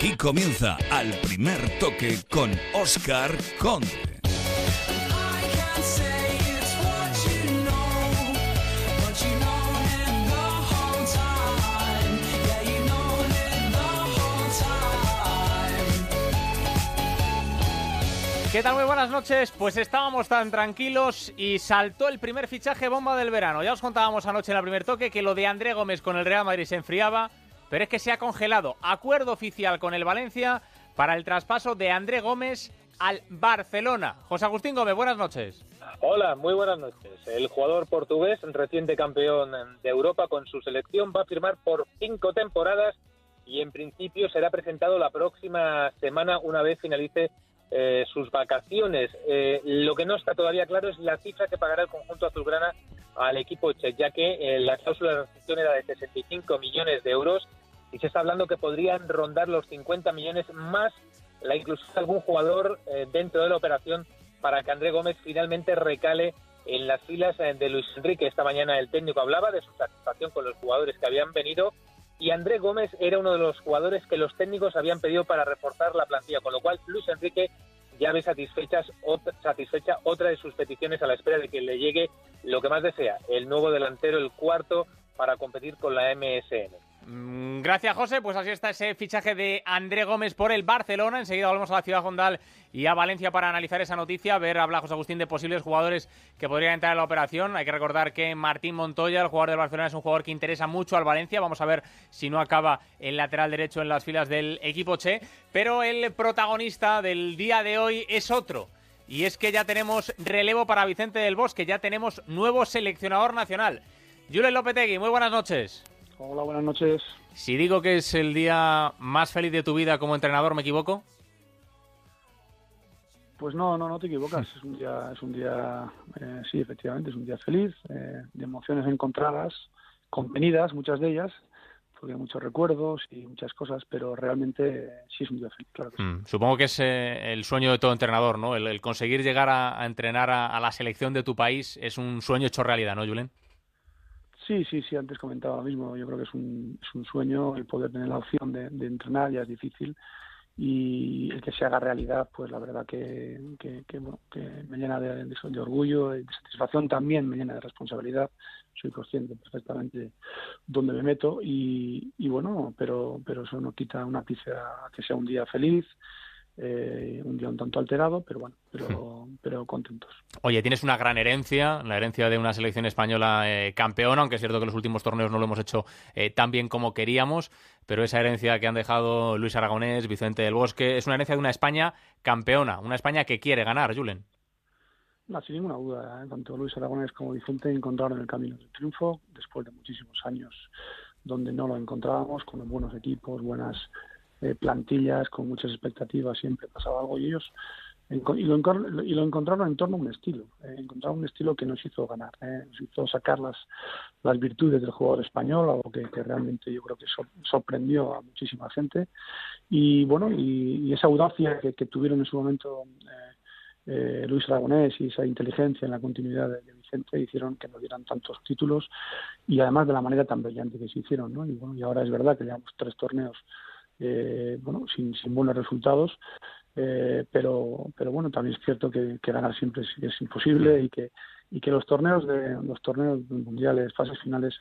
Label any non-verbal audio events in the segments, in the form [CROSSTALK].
Aquí comienza al primer toque con Oscar Conde. ¿Qué tal? Muy buenas noches. Pues estábamos tan tranquilos y saltó el primer fichaje bomba del verano. Ya os contábamos anoche en el primer toque que lo de André Gómez con el Real Madrid se enfriaba, pero es que se ha congelado acuerdo oficial con el Valencia para el traspaso de André Gómez al Barcelona. José Agustín Gómez, buenas noches. Hola, muy buenas noches. El jugador portugués, reciente campeón de Europa con su selección, va a firmar por cinco temporadas y en principio será presentado la próxima semana una vez finalice eh, sus vacaciones. Eh, lo que no está todavía claro es la cifra que pagará el conjunto azulgrana al equipo Che, ya que eh, la cláusula de restricción era de 65 millones de euros y se está hablando que podrían rondar los 50 millones más la inclusión de algún jugador dentro de la operación para que André Gómez finalmente recale en las filas de Luis Enrique. Esta mañana el técnico hablaba de su satisfacción con los jugadores que habían venido y André Gómez era uno de los jugadores que los técnicos habían pedido para reforzar la plantilla, con lo cual Luis Enrique ya ve satisfecha otra de sus peticiones a la espera de que le llegue lo que más desea, el nuevo delantero, el cuarto, para competir con la MSN. Mm, gracias, José. Pues así está ese fichaje de André Gómez por el Barcelona. Enseguida volvemos a la ciudad Gondal y a Valencia para analizar esa noticia, ver, habla José Agustín de posibles jugadores que podrían entrar en la operación. Hay que recordar que Martín Montoya, el jugador del Barcelona, es un jugador que interesa mucho al Valencia. Vamos a ver si no acaba el lateral derecho en las filas del equipo Che. Pero el protagonista del día de hoy es otro. Y es que ya tenemos relevo para Vicente del Bosque, ya tenemos nuevo seleccionador nacional. Julen Lopetegui, muy buenas noches. Hola, buenas noches. Si digo que es el día más feliz de tu vida como entrenador, ¿me equivoco? Pues no, no, no te equivocas. Es un día, es un día, eh, sí, efectivamente, es un día feliz, eh, de emociones encontradas, contenidas, muchas de ellas, porque hay muchos recuerdos y muchas cosas, pero realmente sí es un día feliz, claro. Mm, supongo que es eh, el sueño de todo entrenador, ¿no? El, conseguir llegar a, entrenar a, la selección de tu país es un sueño hecho realidad, ¿no, Julen? Sí, sí, sí, antes comentaba lo mismo. Yo creo que es un, es un sueño el poder tener la opción de, entrenar, ya es difícil. Y el que se haga realidad, pues la verdad que, bueno, que me llena de, de, orgullo, de satisfacción también, me llena de responsabilidad. Soy consciente perfectamente dónde me meto y, bueno, pero, pero eso no quita una pizza a que sea un día feliz, eh, un día un tanto alterado, pero bueno, pero, hmm. pero contentos. Oye, tienes una gran herencia, la herencia de una selección española eh, campeona, aunque es cierto que los últimos torneos no lo hemos hecho eh, tan bien como queríamos, pero esa herencia que han dejado Luis Aragonés, Vicente del Bosque, es una herencia de una España campeona, una España que quiere ganar, Julen. No, sin ninguna duda, tanto Luis Aragonés como Vicente encontraron el camino del triunfo después de muchísimos años donde no lo encontrábamos, con buenos equipos, buenas eh, plantillas con muchas expectativas, siempre pasaba algo y ellos y lo, y lo encontraron en torno a un estilo, eh, encontraron un estilo que nos hizo ganar, eh, nos hizo sacar las, las virtudes del jugador español, algo que, realmente yo creo que sorprendió a muchísima gente y bueno, y, esa audacia que, tuvieron en su momento eh, Luis Aragonés y esa inteligencia en la continuidad de, Vicente hicieron que nos dieran tantos títulos y además de la manera tan brillante que se hicieron, ¿no? Y bueno, y ahora es verdad que llevamos tres torneos eh, bueno, sin, sin, buenos resultados, eh, pero, pero bueno, también es cierto que, ganar siempre es, imposible y que, y que los torneos de los torneos mundiales, fases finales,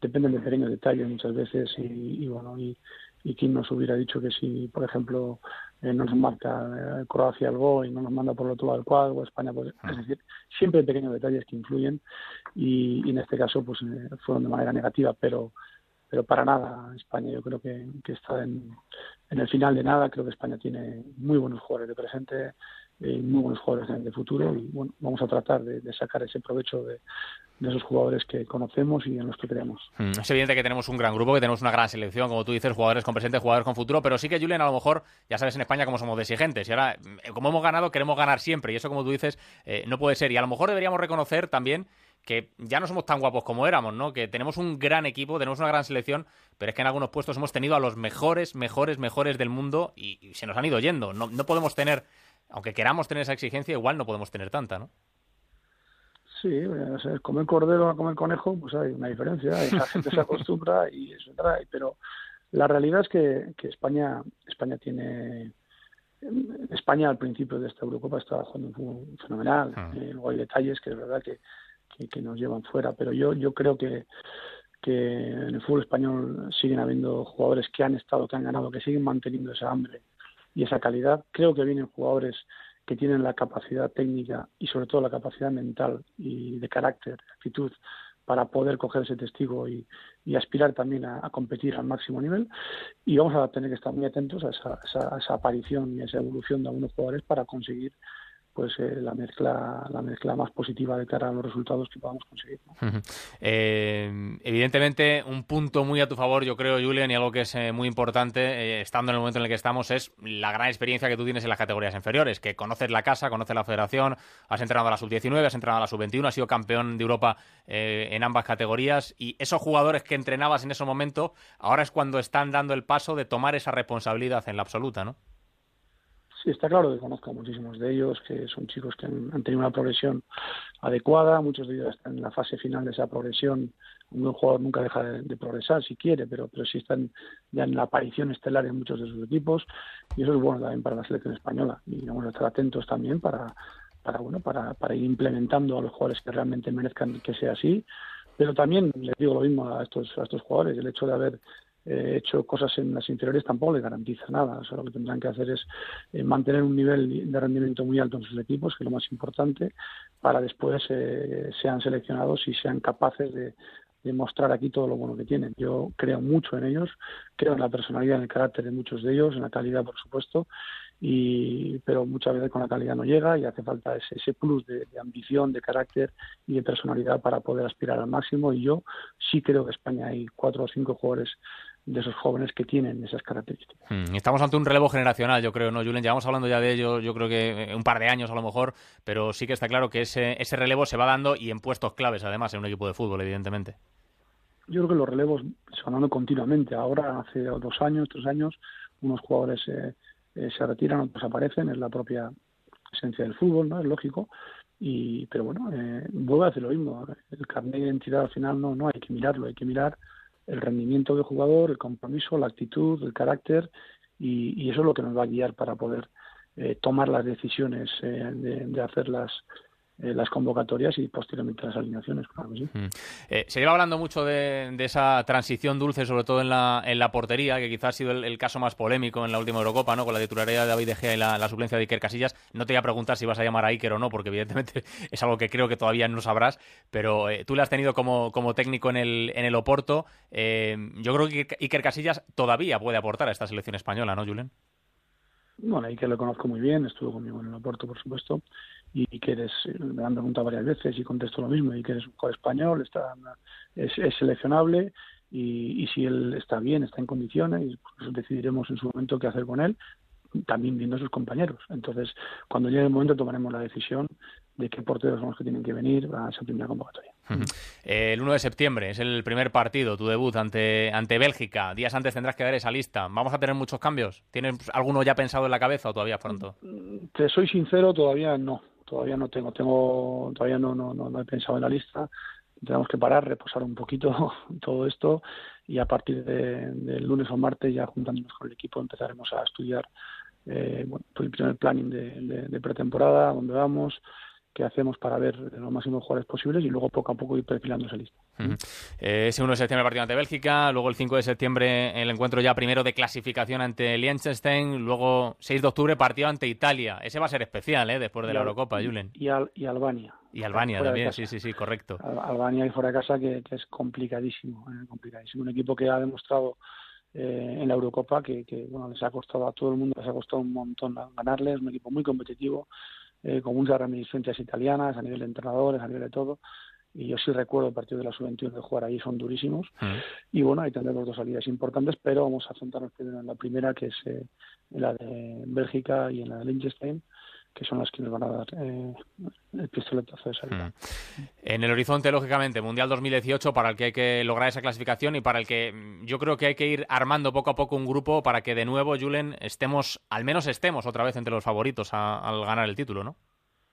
dependen de pequeños detalles muchas veces y, bueno, y, y quién nos hubiera dicho que si, por ejemplo, eh, no nos marca Croacia el gol y no nos manda por el otro del cuadro, o España, pues, es ah. decir, siempre hay pequeños detalles que influyen y, en este caso pues fueron de manera negativa, pero pero para nada España. Yo creo que, está en, el final de nada. Creo que España tiene muy buenos jugadores de presente y muy buenos jugadores de futuro. Y bueno vamos a tratar de, sacar ese provecho de, esos jugadores que conocemos y en los que creemos. Mm, es evidente que tenemos un gran grupo, que tenemos una gran selección, como tú dices, jugadores con presente, jugadores con futuro, pero sí que Julian a lo mejor, ya sabes en España cómo somos de exigentes y ahora, eh, como hemos ganado, queremos ganar siempre. Y eso como tú dices, eh, no puede ser. Y a lo mejor deberíamos reconocer también que ya no somos tan guapos como éramos, ¿no? Que tenemos un gran equipo, tenemos una gran selección, pero es que en algunos puestos hemos tenido a los mejores, mejores, mejores del mundo y, se nos han ido yendo. No, no podemos tener, aunque queramos tener esa exigencia, igual no podemos tener tanta, ¿no? Sí, o comer cordero a comer conejo, pues hay una diferencia, la gente se [LAUGHS] acostumbra y eso trae, pero La realidad es que, que España, España tiene España al principio de esta Eurocopa estaba jugando un fútbol fenomenal. Ah. Eh, luego hay detalles que es verdad que, que, nos llevan fuera, pero yo, yo creo que, que en el fútbol español siguen habiendo jugadores que han estado, que han ganado, que siguen manteniendo esa hambre y esa calidad. Creo que vienen jugadores que tienen la capacidad técnica y sobre todo la capacidad mental y de carácter, actitud para poder coger ese testigo y, aspirar también a, competir al máximo nivel. Y vamos a tener que estar muy atentos a esa, a esa aparición y a esa evolución de algunos jugadores para conseguir pues eh, la mezcla la mezcla más positiva de cara a los resultados que podamos conseguir. Eh, evidentemente, un punto muy a tu favor, yo creo, Julian, y algo que es eh, muy importante, estando en el momento en el que estamos, es la gran experiencia que tú tienes en las categorías inferiores, que conoces la casa, conoces la federación, has entrenado a la sub-19, has entrenado a la sub-21, has sido campeón de Europa en ambas categorías, y esos jugadores que entrenabas en ese momento, ahora es cuando están dando el paso de tomar esa responsabilidad en la absoluta, ¿no? Sí, está claro que conozco a muchísimos de ellos, que son chicos que han, tenido una progresión adecuada, muchos de ellos están en la fase final de esa progresión. Un jugador nunca deja de, progresar si quiere, pero, pero sí están ya en la aparición estelar en muchos de sus equipos y eso es bueno también para la selección española y vamos a estar atentos también para, para, bueno, para, para ir implementando a los jugadores que realmente merezcan que sea así. Pero también les digo lo mismo a estos, a estos jugadores, el hecho de haber eh, hecho cosas en las inferiores tampoco le garantiza nada. O lo que tendrán que hacer es eh, mantener un nivel de rendimiento muy alto en sus equipos, que es lo más importante, para después eh, sean seleccionados y sean capaces de, mostrar aquí todo lo bueno que tienen. Yo creo mucho en ellos, creo en la personalidad, en el carácter de muchos de ellos, en la calidad, por supuesto, y, pero muchas veces con la calidad no llega y hace falta ese, ese plus de, ambición, de carácter y de personalidad para poder aspirar al máximo. Y yo sí creo que España hay cuatro o cinco jugadores de esos jóvenes que tienen esas características. Hmm, estamos ante un relevo generacional, yo creo, ¿no, Julen? Llevamos hablando ya de ello, yo creo que un par de años a lo mejor, pero sí que está claro que ese, ese relevo se va dando y en puestos claves, además, en un equipo de fútbol, evidentemente. Yo creo que los relevos se van dando continuamente. Ahora, hace dos años, tres años, unos jugadores eh, eh, se retiran, otros aparecen, es la propia esencia del fútbol, ¿no? Es lógico. Y, pero bueno, eh, vuelvo a hacer lo mismo. El carnet de identidad al final no, no hay que mirarlo, hay que mirar el rendimiento del jugador, el compromiso, la actitud, el carácter y, eso es lo que nos va a guiar para poder eh, tomar las decisiones eh, de, las, eh, las convocatorias y posteriormente las alineaciones, claro sí. Mm. se lleva hablando mucho de, esa transición dulce, sobre todo en la, en la portería, que quizás ha sido el, caso más polémico en la última Eurocopa, ¿no? con la titularidad de David De Gea y la, suplencia de Iker Casillas. No te voy a preguntar si vas a llamar a Iker o no, porque evidentemente [LAUGHS] es algo que creo que todavía no sabrás, pero tú le has tenido como, como técnico en el, en el Oporto. yo creo que Iker Casillas todavía puede aportar a esta selección española, ¿no, Julen? Bueno, Iker lo conozco muy bien, estuvo conmigo en el Oporto, por supuesto, y que eres, me han preguntado varias veces y contesto lo mismo, y que eres un jugador español, está, es, seleccionable, y, si él está bien, está en condiciones, pues decidiremos en su momento qué hacer con él, también viendo a sus compañeros. Entonces, cuando llegue el momento tomaremos la decisión de qué porteros son los que tienen que venir a esa primera convocatoria. El 1 de septiembre es el primer partido, tu debut ante, ante Bélgica. Días antes tendrás que dar esa lista. ¿Vamos a tener muchos cambios? ¿Tienes alguno ya pensado en la cabeza o todavía pronto? Te soy sincero, todavía no. Todavía no tengo, tengo todavía no, no, no, he pensado en la lista. Tenemos que parar, reposar un poquito [LAUGHS] todo esto y a partir del lunes o martes ya juntándonos con el equipo empezaremos a estudiar eh, bueno, el primer planning de, de pretemporada, dónde vamos, que hacemos para ver los máximos jugadores posibles y luego poco a poco ir perfilando esa lista. Eh, ese 1 de septiembre partido ante Bélgica, luego el 5 de septiembre el encuentro ya primero de clasificación ante Liechtenstein, luego 6 de octubre partido ante Italia. Ese va a ser especial, ¿eh? Después de la Eurocopa, Julen. Y, Albania. Y Albania también, sí, sí, sí, correcto. Albania y fuera de casa que, es complicadísimo, ¿eh? complicadísimo. Un equipo que ha demostrado eh, en la Eurocopa que, que, bueno les ha costado a todo el mundo, les ha costado un montón ganarles, un equipo muy competitivo eh, con muchas reminiscencias italianas a nivel de entrenadores, a nivel de todo. Y yo sí recuerdo el partido de la sub-21 de jugar ahí, son durísimos. Y bueno, ahí tendremos dos salidas importantes, pero vamos a centrarnos primero en la primera, que es eh, la de Bélgica y en la de Liechtenstein que son las que nos van a dar eh, el pistoletazo de salida. Mm. En el horizonte, lógicamente, Mundial 2018, para el que hay que lograr esa clasificación y para el que mm, yo creo que hay que ir armando poco a poco un grupo para que de nuevo, Julen, estemos, al menos estemos otra vez entre los favoritos al ganar el título, ¿no?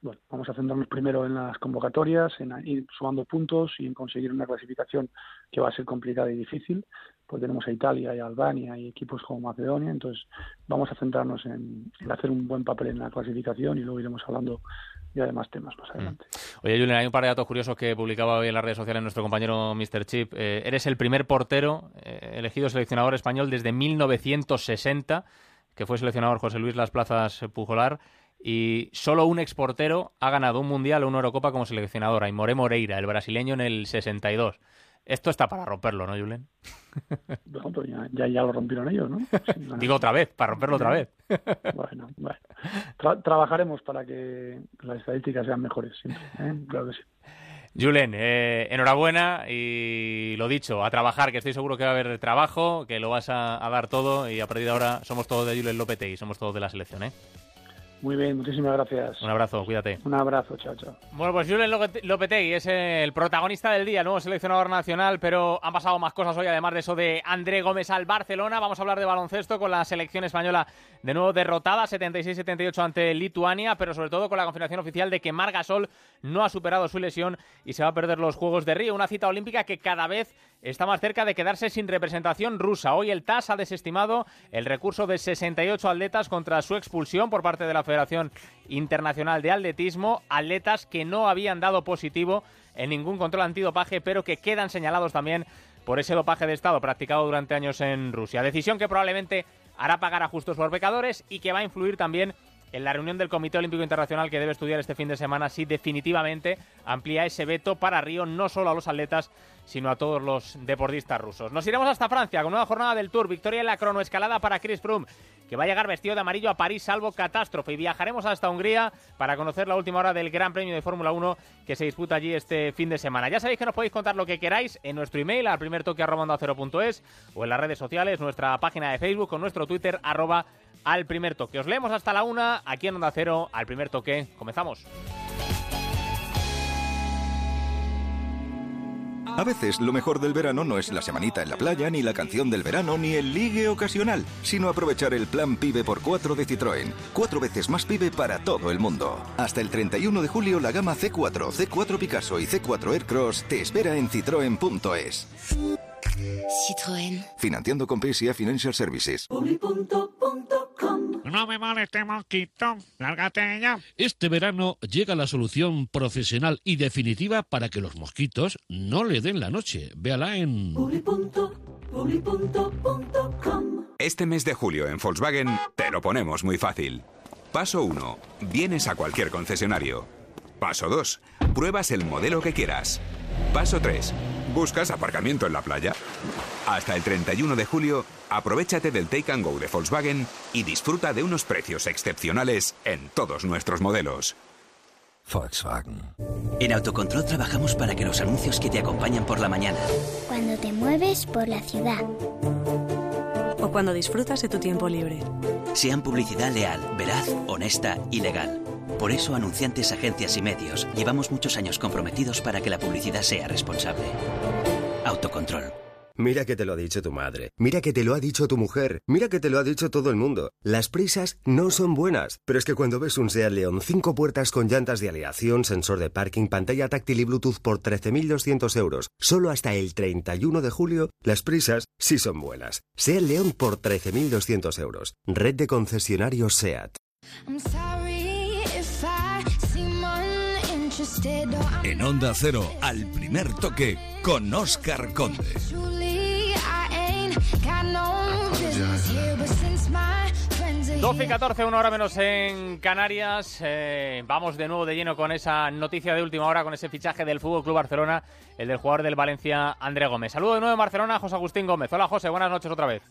Bueno, vamos a centrarnos primero en las convocatorias, en ir sumando puntos y en conseguir una clasificación que va a ser complicada y difícil, pues tenemos a Italia y a Albania y equipos como Macedonia, entonces vamos a centrarnos en, hacer un buen papel en la clasificación y luego iremos hablando ya de más temas más mm. adelante. Oye, Julián, hay un par de datos curiosos que publicaba hoy en las redes sociales nuestro compañero Mr. Chip. Eh, eres el primer portero eh, elegido seleccionador español desde 1960, que fue seleccionador José Luis Las Plazas Pujolar y solo un exportero ha ganado un Mundial o una Eurocopa como seleccionador, Aymoré Moreira, el brasileño en el 62. Esto está para romperlo, ¿no, Julen? [LAUGHS] Bueno, pues ya, ya, lo rompieron ellos, ¿no? [LAUGHS] Digo otra vez, para romperlo otra vez. [LAUGHS] bueno, bueno. trabajaremos para que las estadísticas sean mejores, siempre. ¿eh? Claro que sí. Julen, eh, enhorabuena y lo dicho, a trabajar, que estoy seguro que va a haber trabajo, que lo vas a, a dar todo y a partir de ahora somos todos de Julen y somos todos de la selección, ¿eh? Muy bien, muchísimas gracias. Un abrazo, cuídate. Un abrazo, chao, chao. Bueno, pues Julen Lopetegui es el protagonista del día, nuevo seleccionador nacional, pero han pasado más cosas hoy, además de eso de André Gómez al Barcelona. Vamos a hablar de baloncesto con la selección española de nuevo derrotada, 76-78 ante Lituania, pero sobre todo con la confirmación oficial de que Margasol no ha superado su lesión y se va a perder los Juegos de Río, una cita olímpica que cada vez está más cerca de quedarse sin representación rusa. Hoy el TAS ha desestimado el recurso de 68 atletas contra su expulsión por parte de la Federación Internacional de Atletismo, atletas que no habían dado positivo en ningún control antidopaje, pero que quedan señalados también por ese dopaje de Estado practicado durante años en Rusia. Decisión que probablemente hará pagar a justos por pecadores y que va a influir también en la reunión del Comité Olímpico Internacional que debe estudiar este fin de semana si definitivamente amplía ese veto para Río no solo a los atletas, sino a todos los deportistas rusos. Nos iremos hasta Francia con una jornada del Tour, victoria en la cronoescalada para Chris Froome, que va a llegar vestido de amarillo a París salvo catástrofe y viajaremos hasta Hungría para conocer la última hora del Gran Premio de Fórmula 1 que se disputa allí este fin de semana. Ya sabéis que nos podéis contar lo que queráis en nuestro email al primer toque o en las redes sociales, nuestra página de Facebook o nuestro Twitter arroba al primer toque. Os leemos hasta la una aquí en Onda Cero al primer toque. Comenzamos. A veces lo mejor del verano no es la semanita en la playa, ni la canción del verano, ni el ligue ocasional, sino aprovechar el plan PIBE por 4 de Citroën. Cuatro veces más PIBE para todo el mundo. Hasta el 31 de julio la gama C4, C4 Picasso y C4 Aircross te espera en citroen.es. Citroën. Financiando con PSA Financial Services. No me moleste, mosquito. Lárgate ya. Este verano llega la solución profesional y definitiva para que los mosquitos no le den la noche. Véala en... Este mes de julio en Volkswagen te lo ponemos muy fácil. Paso 1. Vienes a cualquier concesionario. Paso 2. Pruebas el modelo que quieras. Paso 3. ¿Buscas aparcamiento en la playa? Hasta el 31 de julio, aprovechate del Take and Go de Volkswagen y disfruta de unos precios excepcionales en todos nuestros modelos. Volkswagen. En Autocontrol trabajamos para que los anuncios que te acompañan por la mañana. Cuando te mueves por la ciudad. O cuando disfrutas de tu tiempo libre. Sean publicidad leal, veraz, honesta y legal. Por eso, anunciantes, agencias y medios, llevamos muchos años comprometidos para que la publicidad sea responsable. Autocontrol. Mira que te lo ha dicho tu madre. Mira que te lo ha dicho tu mujer. Mira que te lo ha dicho todo el mundo. Las prisas no son buenas. Pero es que cuando ves un SEAT León, cinco puertas con llantas de aleación, sensor de parking, pantalla táctil y Bluetooth por 13.200 euros, solo hasta el 31 de julio, las prisas sí son buenas. SEAT León por 13.200 euros. Red de concesionarios SEAT. En Onda Cero, al primer toque, con Oscar Conde. 12 y 14, una hora menos en Canarias. Eh, vamos de nuevo de lleno con esa noticia de última hora, con ese fichaje del Fútbol Club Barcelona, el del jugador del Valencia, André Gómez. Saludo de nuevo en Barcelona, José Agustín Gómez. Hola, José, buenas noches otra vez.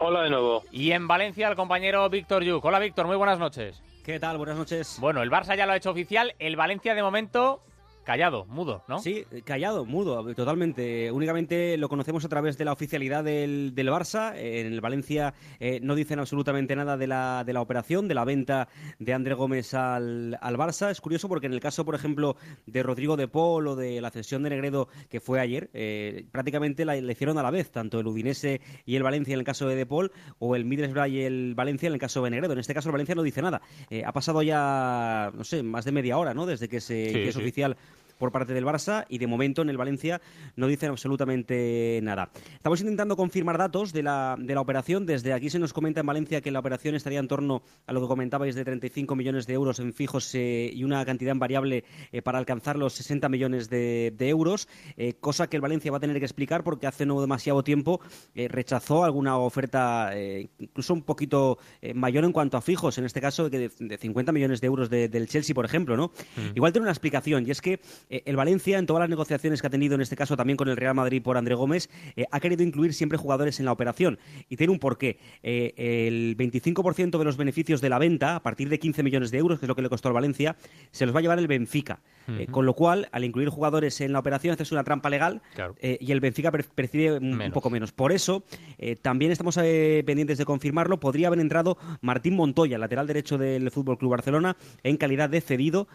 Hola de nuevo. Y en Valencia, el compañero Víctor Yuk. Hola, Víctor, muy buenas noches. ¿Qué tal? Buenas noches. Bueno, el Barça ya lo ha hecho oficial. El Valencia, de momento, callado, mudo, ¿no? Sí, callado, mudo, totalmente. Únicamente lo conocemos a través de la oficialidad del, del Barça. En el Valencia eh, no dicen absolutamente nada de la, de la operación, de la venta de André Gómez al, al Barça. Es curioso porque en el caso, por ejemplo, de Rodrigo de Paul o de la cesión de Negredo que fue ayer, eh, prácticamente la, la, hicieron a la vez, tanto el Udinese y el Valencia en el caso de De Paul o el Middlesbrough y el Valencia en el caso de Negredo. En este caso el Valencia no dice nada. Eh, ha pasado ya, no sé, más de media hora, ¿no? Desde que, se, Sí, que es sí. oficial por parte del Barça y de momento en el Valencia no dicen absolutamente nada. Estamos intentando confirmar datos de la, de la operación. Desde aquí se nos comenta en Valencia que la operación estaría en torno a lo que comentabais de 35 millones de euros en fijos eh, y una cantidad en variable eh, para alcanzar los 60 millones de, de euros, eh, cosa que el Valencia va a tener que explicar porque hace no demasiado tiempo rechazó alguna oferta incluso un poquito mayor en cuanto a fijos, en este caso de, de 50 millones de euros de- del Chelsea, por ejemplo, ¿no? Igual tiene una explicación y es que eh, el Valencia, en todas las negociaciones que ha tenido, en este caso también con el Real Madrid por André Gómez, eh, ha querido incluir siempre jugadores en la operación. Y tiene un porqué. Eh, el 25% de los beneficios de la venta, a partir de 15 millones de euros, que es lo que le costó al Valencia, se los va a llevar el Benfica. Eh, con lo cual, al incluir jugadores en la operación, haces una trampa legal Claro. eh, y el Benfica per- percibe un, poco menos. Por eso, eh, también estamos pendientes de confirmarlo. Podría haber entrado Martín Montoya, lateral derecho del Fútbol Club Barcelona, en calidad de cedido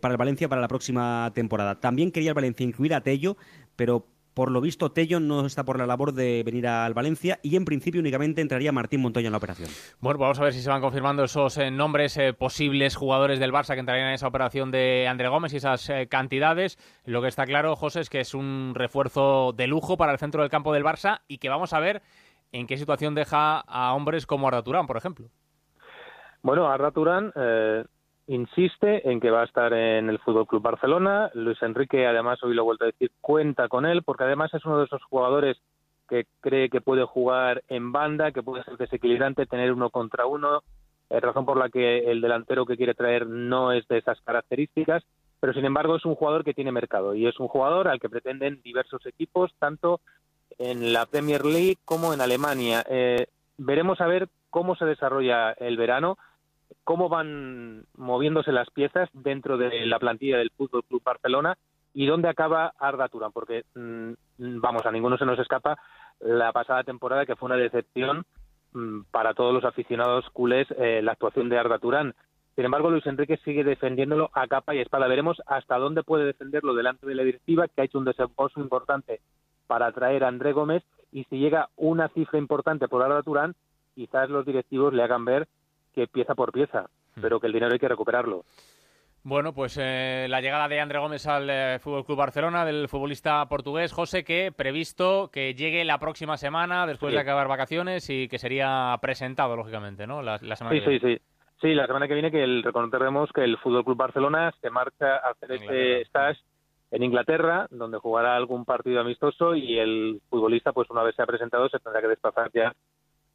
para el Valencia para la próxima temporada. También quería el Valencia incluir a Tello, pero por lo visto Tello no está por la labor de venir al Valencia y en principio únicamente entraría Martín Montoya en la operación. Bueno, vamos a ver si se van confirmando esos eh, nombres eh, posibles jugadores del Barça que entrarían en esa operación de André Gómez y esas eh, cantidades. Lo que está claro, José, es que es un refuerzo de lujo para el centro del campo del Barça y que vamos a ver en qué situación deja a hombres como Arda Turán, por ejemplo. Bueno, Arda Turán eh, insiste en que va a estar en el Fútbol Club Barcelona. Luis Enrique, además, hoy lo he vuelto a decir, cuenta con él, porque además es uno de esos jugadores que cree que puede jugar en banda, que puede ser desequilibrante, tener uno contra uno, eh, razón por la que el delantero que quiere traer no es de esas características, pero sin embargo es un jugador que tiene mercado y es un jugador al que pretenden diversos equipos, tanto en la Premier League como en Alemania. Eh, veremos a ver cómo se desarrolla el verano, cómo van moviéndose las piezas dentro de la plantilla del Fútbol Club Barcelona y dónde acaba Arda Turán, porque mm, vamos, a ninguno se nos escapa la pasada temporada que fue una decepción mm, para todos los aficionados culés eh, la actuación de Arda Turán. Sin embargo, Luis Enrique sigue defendiéndolo a capa y espada. Veremos hasta dónde puede defenderlo delante de la directiva, que ha hecho un desembolso importante para traer a André Gómez, y si llega una cifra importante por Arda Turán, quizás los directivos le hagan ver que pieza por pieza, pero que el dinero hay que recuperarlo. Bueno, pues eh, la llegada de André Gómez al eh, Fútbol Club Barcelona, del futbolista portugués, José, que previsto que llegue la próxima semana, después Sí. de acabar vacaciones, y que sería presentado, lógicamente, ¿no? La, la semana Sí, que sí, viene. sí. Sí, la semana que viene que el, recordemos que el Fútbol Club Barcelona se marcha a hacer este stage en Inglaterra, donde jugará algún partido amistoso y el futbolista, pues una vez se ha presentado, se tendrá que desplazar ya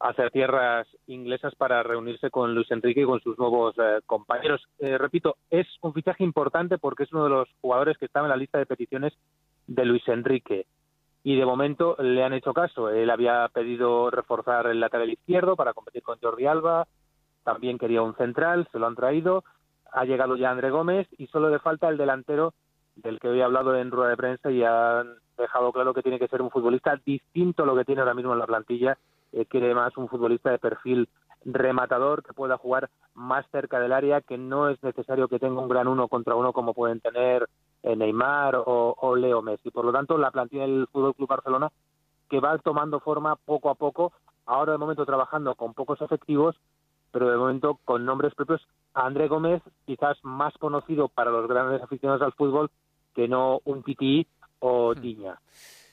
hacia tierras inglesas para reunirse con Luis Enrique y con sus nuevos eh, compañeros. Eh, repito, es un fichaje importante porque es uno de los jugadores que estaba en la lista de peticiones de Luis Enrique y de momento le han hecho caso. Él había pedido reforzar el lateral izquierdo para competir con Jordi Alba, también quería un central, se lo han traído, ha llegado ya André Gómez y solo le falta el delantero del que hoy he hablado en rueda de prensa y han dejado claro que tiene que ser un futbolista distinto a lo que tiene ahora mismo en la plantilla, eh, quiere más un futbolista de perfil rematador que pueda jugar más cerca del área, que no es necesario que tenga un gran uno contra uno como pueden tener eh, Neymar o, o Leo Messi. Por lo tanto, la plantilla del Fútbol Club Barcelona que va tomando forma poco a poco, ahora de momento trabajando con pocos efectivos, pero de momento con nombres propios. André Gómez, quizás más conocido para los grandes aficionados al fútbol que no un Titi o Tiña.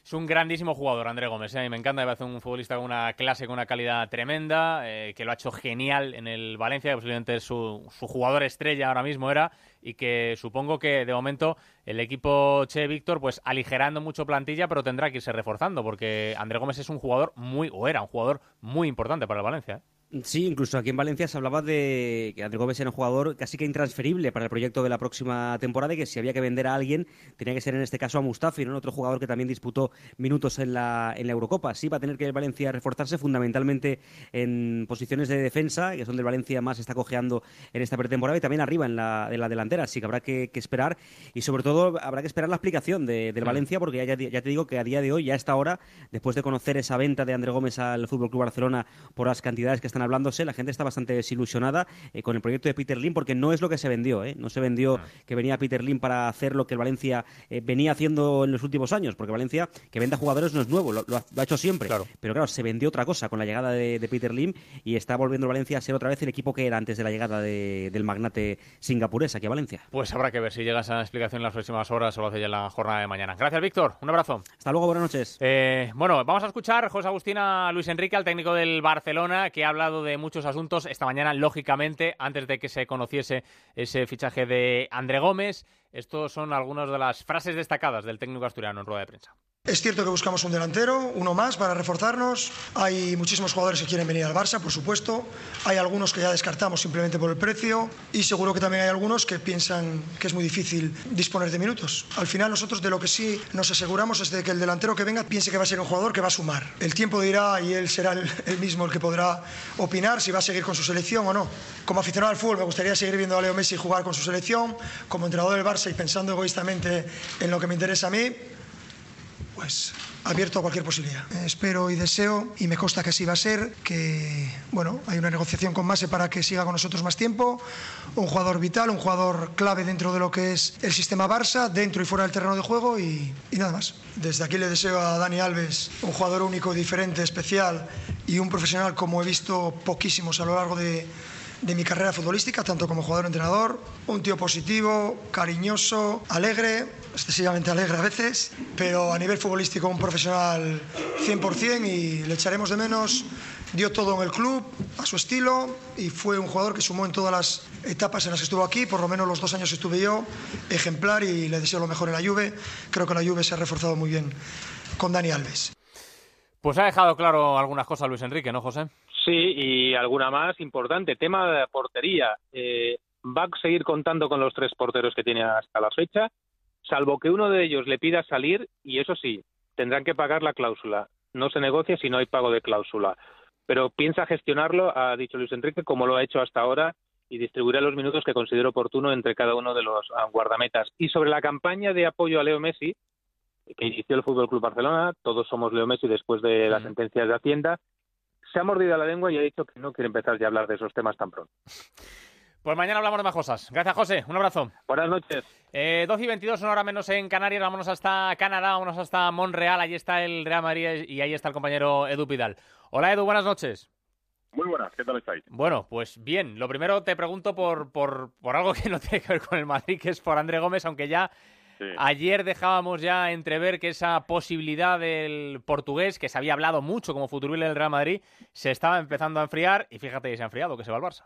Es un grandísimo jugador, André Gómez. ¿eh? A mí me encanta, me parece un futbolista con una clase, con una calidad tremenda, eh, que lo ha hecho genial en el Valencia, que posiblemente es su, su jugador estrella ahora mismo era, y que supongo que de momento el equipo Che Víctor, pues aligerando mucho plantilla, pero tendrá que irse reforzando, porque André Gómez es un jugador muy, o era un jugador muy importante para el Valencia. ¿eh? Sí, incluso aquí en Valencia se hablaba de que André Gómez era un jugador casi que intransferible para el proyecto de la próxima temporada y que si había que vender a alguien tenía que ser en este caso a Mustafi, ¿no? otro jugador que también disputó minutos en la, en la Eurocopa. Sí va a tener que el Valencia reforzarse fundamentalmente en posiciones de defensa, que es donde el Valencia más está cojeando en esta pretemporada, y también arriba en la, en la delantera. Así que habrá que, esperar y sobre todo habrá que esperar la explicación de, del. Valencia porque ya, ya, te digo que a día de hoy, ya a esta hora, después de conocer esa venta de André Gómez al Fútbol Club Barcelona por las cantidades que están hablándose, la gente está bastante desilusionada eh, con el proyecto de Peter Lim porque no es lo que se vendió. ¿eh? No se vendió ah. que venía Peter Lim para hacer lo que el Valencia eh, venía haciendo en los últimos años, porque Valencia que venda jugadores no es nuevo, lo, ha, hecho siempre. Pero claro, se vendió otra cosa con la llegada de, Peter Lim y está volviendo Valencia a ser otra vez el equipo que era antes de la llegada del magnate singapurés aquí a Valencia. Pues habrá que ver si llega esa explicación en las próximas horas o lo hace ya en la jornada de mañana. Gracias, Víctor. Un abrazo. Hasta luego, buenas noches. bueno, vamos a escuchar, José Agustín, a Luis Enrique, al técnico del Barcelona, que ha hablado de muchos asuntos esta mañana, lógicamente, antes de que se conociese ese fichaje de André Gómez. Estos son algunas de las frases destacadas del técnico asturiano en rueda de prensa. Es cierto que buscamos un delantero, uno más para reforzarnos. Hay muchísimos jugadores que quieren venir al Barça, por supuesto. Hay algunos que ya descartamos simplemente por el precio. Y seguro que también hay algunos que piensan que es muy difícil disponer de minutos. Al final nosotros de lo que sí nos aseguramos es de que el delantero que venga piense que va a ser un jugador que va a sumar. El tiempo dirá y él será el, mismo el que podrá opinar si va a seguir con su selección o no. Como aficionado al fútbol me gustaría seguir viendo a Leo Messi jugar con su selección. Como entrenador del Barça y pensando egoístamente en lo que me interesa a mí, pues abierto a cualquier posibilidad. Espero y deseo, y me consta que así va a ser, que bueno, hay una negociación con Mase para que siga con nosotros más tiempo, un jugador vital, un jugador clave dentro de lo que es el sistema Barça, dentro y fuera del terreno de juego y, y nada más. Desde aquí le deseo a Dani Alves un jugador único, diferente, especial y un profesional como he visto poquísimos a lo largo de de mi carrera futbolística, tanto como jugador-entrenador. Un tío positivo, cariñoso, alegre, excesivamente alegre a veces, pero a nivel futbolístico un profesional 100% y le echaremos de menos. Dio todo en el club, a su estilo, y fue un jugador que sumó en todas las etapas en las que estuvo aquí, por lo menos los dos años estuve yo, ejemplar y le deseo lo mejor en la Juve. Creo que la Juve se ha reforzado muy bien con Dani Alves. Pues ha dejado claro algunas cosas Luis Enrique, ¿no, José? Sí, y alguna más importante. Tema de portería. Eh, va a seguir contando con los tres porteros que tiene hasta la fecha, salvo que uno de ellos le pida salir, y eso sí, tendrán que pagar la cláusula. No se negocia si no hay pago de cláusula. Pero piensa gestionarlo, ha dicho Luis Enrique, como lo ha hecho hasta ahora, y distribuirá los minutos que considero oportuno entre cada uno de los ah, guardametas. Y sobre la campaña de apoyo a Leo Messi, que inició el Fútbol Club Barcelona, todos somos Leo Messi después de las sentencias de Hacienda, se ha mordido la lengua y ha dicho que no quiere empezar ya a hablar de esos temas tan pronto. Pues mañana hablamos de más cosas. Gracias, José. Un abrazo. Buenas noches. Eh, 12 y 22, una hora menos en Canarias. Vámonos hasta Canadá, vámonos hasta Montreal. Allí está el Real Madrid y ahí está el compañero Edu Pidal. Hola, Edu, buenas noches. Muy buenas, ¿qué tal estáis? Bueno, pues bien. Lo primero te pregunto por, por, por algo que [LAUGHS] no tiene que ver con el Madrid, que es por André Gómez, aunque ya Ayer dejábamos ya entrever que esa posibilidad del portugués, que se había hablado mucho como futuro del Real Madrid, se estaba empezando a enfriar y fíjate que se ha enfriado, que se va al Barça.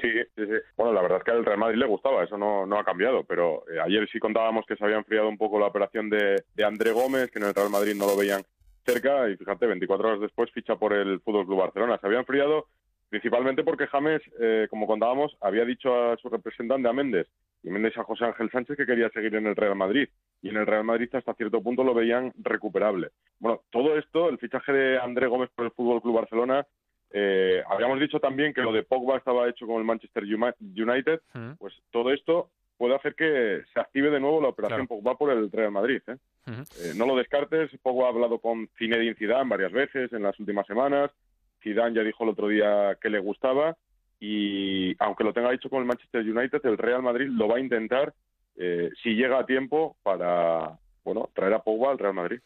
Sí, sí, sí. Bueno, la verdad es que al Real Madrid le gustaba, eso no, no ha cambiado, pero eh, ayer sí contábamos que se había enfriado un poco la operación de, de André Gómez, que en el Real Madrid no lo veían cerca y fíjate, 24 horas después ficha por el Fútbol Club Barcelona. Se había enfriado principalmente porque James, eh, como contábamos, había dicho a su representante, a Méndez, y Méndez a José Ángel Sánchez, que quería seguir en el Real Madrid. Y en el Real Madrid hasta cierto punto lo veían recuperable. Bueno, todo esto, el fichaje de André Gómez por el Fútbol Club Barcelona, eh, habíamos dicho también que lo de Pogba estaba hecho con el Manchester United, mm. pues todo esto puede hacer que se active de nuevo la operación Pogba por el Real Madrid. ¿eh? no lo descartes, Pogba ha hablado con Zinedine Zidane varias veces en las últimas semanas, Zidane ya dijo el otro día que le gustaba y aunque lo tenga dicho con el Manchester United, el Real Madrid lo va a intentar eh, si llega a tiempo para bueno traer a Pogba al Real Madrid.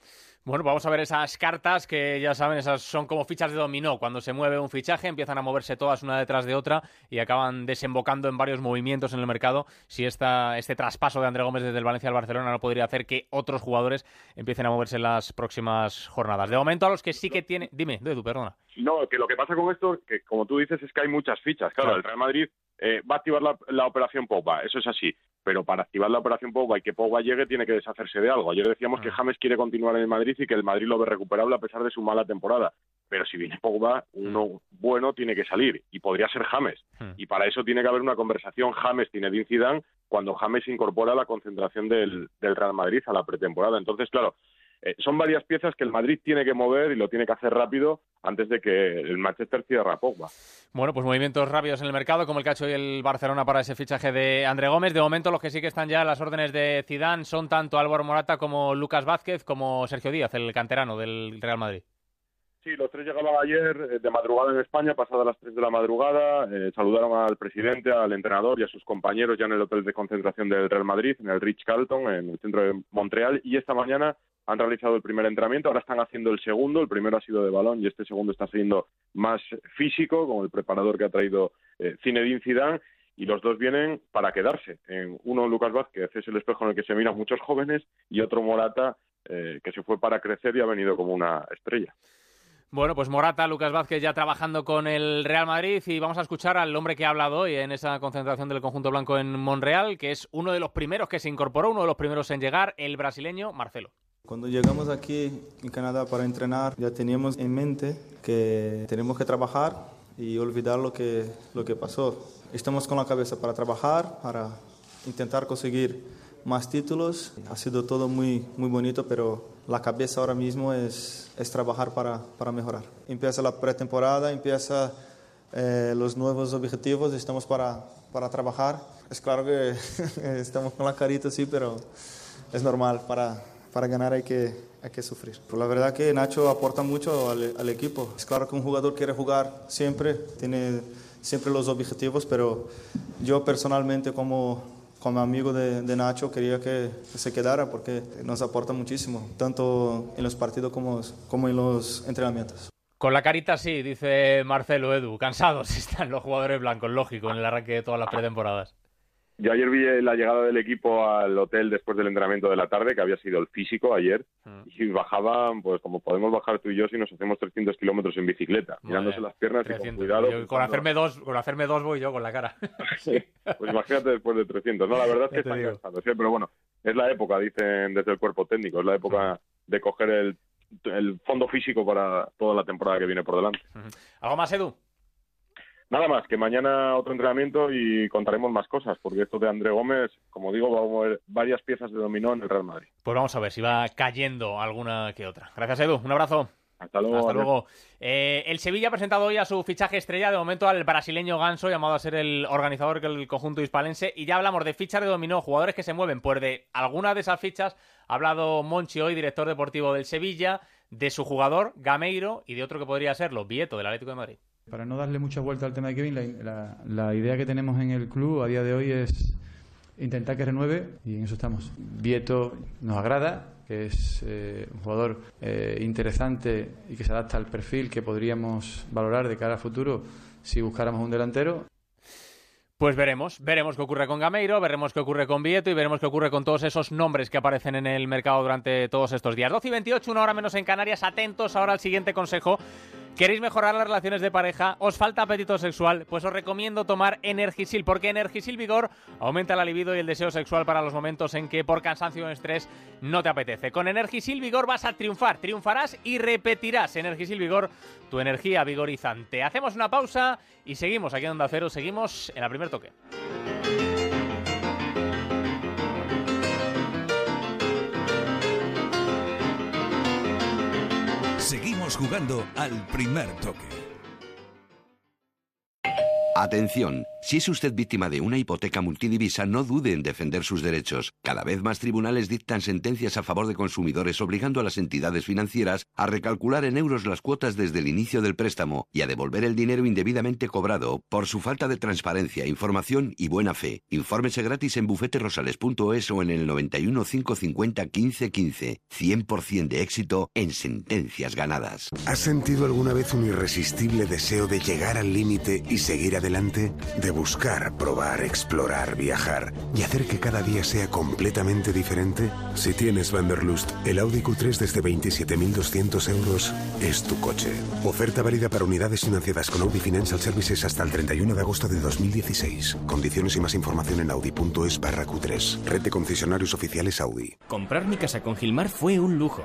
Bueno, vamos a ver esas cartas que ya saben, esas son como fichas de dominó. Cuando se mueve un fichaje empiezan a moverse todas una detrás de otra y acaban desembocando en varios movimientos en el mercado. Si esta, este traspaso de André Gómez desde el Valencia al Barcelona no podría hacer que otros jugadores empiecen a moverse en las próximas jornadas. De momento a los que sí que tiene... Dime, Edu, perdona. No, que lo que pasa con esto, que como tú dices, es que hay muchas fichas. Claro, el Real Madrid eh, va a activar la, operación Pogba, eso es así. Pero para activar la operación Pogba y que Pogba llegue, tiene que deshacerse de algo. Ayer decíamos que ah. James quiere continuar en el Madrid y que el Madrid lo ve recuperable a pesar de su mala temporada. pero si viene Pogba, uno bueno tiene que salir y podría ser James. Hmm. Y para eso tiene que haber una conversación James-Zinedine Zidane cuando James incorpora a la concentración del, del Real Madrid a la pretemporada. Entonces, claro, eh, son varias piezas que el Madrid tiene que mover y lo tiene que hacer rápido antes de que el Manchester cierre a Pogba. Bueno, pues movimientos rápidos en el mercado, como el que ha hecho el Barcelona para ese fichaje de André Gómez. De momento, los que sí que están ya a las órdenes de Zidane son tanto Álvaro Morata como Lucas Vázquez, como Sergio Díaz, el canterano del Real Madrid. Sí, los tres llegaban ayer eh, de madrugada en España, pasadas las 3 de la madrugada. eh, saludaron al presidente, al entrenador y a sus compañeros ya en el hotel de concentración del Real Madrid, en el Rich Carlton, en el centro de Montreal. Y esta mañana han realizado el primer entrenamiento, ahora están haciendo el segundo. El primero ha sido de balón y este segundo está siendo más físico, con el preparador que ha traído eh, Zinedine Zidane. Y los dos vienen para quedarse. En uno, Lucas Vázquez, es el espejo en el que se miran muchos jóvenes, y otro, Morata, eh, que se fue para crecer y ha venido como una estrella. Bueno, pues Morata, Lucas Vázquez ya trabajando con el Real Madrid y vamos a escuchar al hombre que ha hablado hoy en esa concentración del conjunto blanco en Monreal, que es uno de los primeros que se incorporó, uno de los primeros en llegar, el brasileño Marcelo. Cuando llegamos aquí en Canadá para entrenar, ya teníamos en mente que tenemos que trabajar y olvidar lo que, lo que pasó. Estamos con la cabeza para trabajar, para intentar conseguir más títulos. Ha sido todo muy, muy bonito, pero la cabeza ahora mismo es, es trabajar para, para mejorar. Empieza la pretemporada, empieza eh, los nuevos objetivos, estamos para, para trabajar. Es claro que [LAUGHS] estamos con la carita así, pero es normal, para, para ganar hay que, hay que sufrir. Pero la verdad que Nacho aporta mucho al, equipo. Es claro que un jugador quiere jugar siempre, tiene siempre los objetivos, pero yo personalmente como como amigo de, de, Nacho quería que se quedara porque nos aporta muchísimo, tanto en los partidos como, como en los entrenamientos. Con la carita sí, dice Marcelo Edu. Cansados [LAUGHS] están los jugadores blancos, lógico, en el arranque de todas las pretemporadas. Yo ayer vi la llegada del equipo al hotel después del entrenamiento de la tarde, que había sido el físico ayer, Mm. y bajaban, pues como podemos bajar tú y yo si nos hacemos 300 kilómetros en bicicleta, mirándose las piernas y con 300. cuidado. Yo con, hacerme dos, con hacerme dos voy yo con la cara. [LAUGHS] Sí, pues imagínate después de 300. No, la verdad es que están cansados, ¿sí? pero bueno, es la época, dicen desde el cuerpo técnico, es la época de coger el, el fondo físico para toda la temporada que viene por delante. ¿Algo más, Edu? Nada más, que mañana otro entrenamiento y contaremos más cosas, porque esto de André Gómez, como digo, va a mover varias piezas de dominó en el Real Madrid. Pues vamos a ver si va cayendo alguna que otra. Gracias, Edu. Un abrazo. Hasta luego. Hasta luego. Eh, el Sevilla ha presentado hoy a su fichaje estrella, de momento al brasileño Ganso, llamado a ser el organizador del conjunto hispalense. Y ya hablamos de fichas de dominó, jugadores que se mueven. Pues de alguna de esas fichas ha hablado Monchi hoy, director deportivo del Sevilla, de su jugador, Gameiro, y de otro que podría serlo, Vieto, del Atlético de Madrid. Para no darle mucha vuelta al tema de Kevin, la, idea que tenemos en el club a día de hoy es intentar que renueve y en eso estamos. Vieto nos agrada, que es eh, un jugador eh, interesante y que se adapta al perfil que podríamos valorar de cara al futuro si buscáramos un delantero. Pues veremos, veremos qué ocurre con Gameiro, veremos qué ocurre con Vieto y veremos qué ocurre con todos esos nombres que aparecen en el mercado durante todos estos días. 12 y 28, una hora menos en Canarias. Atentos ahora al siguiente consejo. ¿Queréis mejorar las relaciones de pareja? ¿Os falta apetito sexual? Pues os recomiendo tomar Energisil, porque Energisil Vigor aumenta la libido y el deseo sexual para los momentos en que por cansancio o estrés no te apetece. Con Energisil Vigor vas a triunfar, triunfarás y repetirás. Energisil Vigor, tu energía vigorizante. Hacemos una pausa y seguimos aquí en Onda Cero, seguimos en la primer toque. Jugando al primer toque. Atención, si es usted víctima de una hipoteca multidivisa, no dude en defender sus derechos. Cada vez más tribunales dictan sentencias a favor de consumidores obligando a las entidades financieras a recalcular en euros las cuotas desde el inicio del préstamo y a devolver el dinero indebidamente cobrado por su falta de transparencia, información y buena fe. Infórmese gratis en bufeterosales.es o en el 91 550 15 15. 100% de éxito en sentencias ganadas. ¿Has sentido alguna vez un irresistible deseo de llegar al límite y seguir adelante? De buscar, probar, explorar, viajar y hacer que cada día sea completamente diferente? Si tienes Vanderlust, el Audi Q3 desde 27.200 euros es tu coche. Oferta válida para unidades financiadas con Audi Financial Services hasta el 31 de agosto de 2016. Condiciones y más información en audi.es barra Q3. Red de concesionarios oficiales Audi. Comprar mi casa con Gilmar fue un lujo.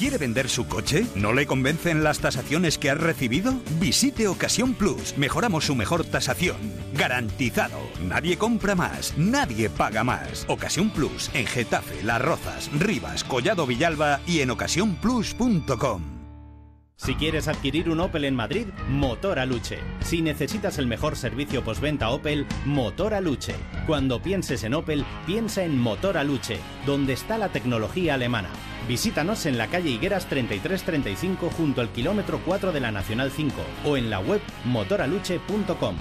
¿Quiere vender su coche? ¿No le convencen las tasaciones que ha recibido? Visite Ocasión Plus. Mejoramos su mejor tasación. Garantizado. Nadie compra más. Nadie paga más. Ocasión Plus. En Getafe, Las Rozas, Rivas, Collado Villalba y en ocasiónplus.com. Si quieres adquirir un Opel en Madrid, Motor Aluche. Si necesitas el mejor servicio postventa Opel, Motor Aluche. Cuando pienses en Opel, piensa en Motor Aluche, donde está la tecnología alemana. Visítanos en la calle Higueras 3335 junto al kilómetro 4 de la Nacional 5 o en la web motoraluche.com.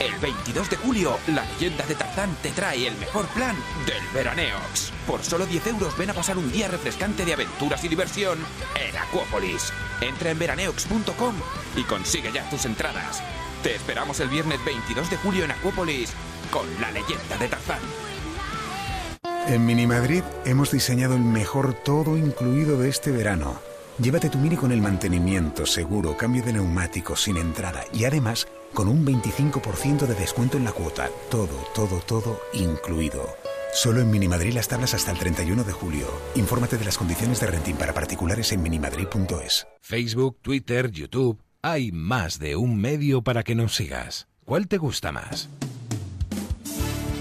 El 22 de julio, la leyenda de Tarzán te trae el mejor plan del Veraneox. Por solo 10 euros ven a pasar un día refrescante de aventuras y diversión en Acuópolis. Entra en veraneox.com y consigue ya tus entradas. Te esperamos el viernes 22 de julio en Acuópolis con la leyenda de Tarzán. En Minimadrid hemos diseñado el mejor todo incluido de este verano. Llévate tu Mini con el mantenimiento, seguro, cambio de neumáticos sin entrada y además con un 25% de descuento en la cuota. Todo, todo, todo incluido. Solo en Minimadrid las tablas hasta el 31 de julio. Infórmate de las condiciones de renting para particulares en minimadrid.es. Facebook, Twitter, YouTube. Hay más de un medio para que nos sigas. ¿Cuál te gusta más?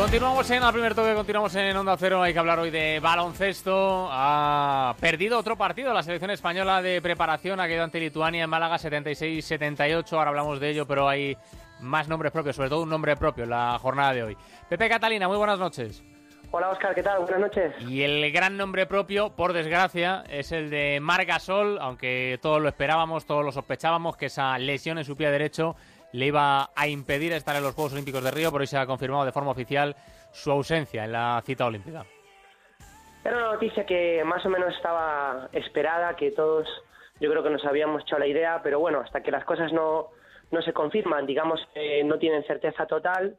Continuamos en el primer toque, continuamos en Onda Cero. Hay que hablar hoy de baloncesto. Ha perdido otro partido la selección española de preparación. Ha quedado ante Lituania en Málaga 76-78. Ahora hablamos de ello, pero hay más nombres propios, sobre todo un nombre propio en la jornada de hoy. Pepe Catalina, muy buenas noches. Hola Oscar, ¿qué tal? Buenas noches. Y el gran nombre propio, por desgracia, es el de Marc Gasol, aunque todos lo esperábamos, todos lo sospechábamos, que esa lesión en su pie derecho le iba a impedir estar en los Juegos Olímpicos de Río, pero hoy se ha confirmado de forma oficial su ausencia en la cita olímpica. Era una noticia que más o menos estaba esperada, que todos yo creo que nos habíamos hecho la idea, pero bueno, hasta que las cosas no, no se confirman, digamos que no tienen certeza total,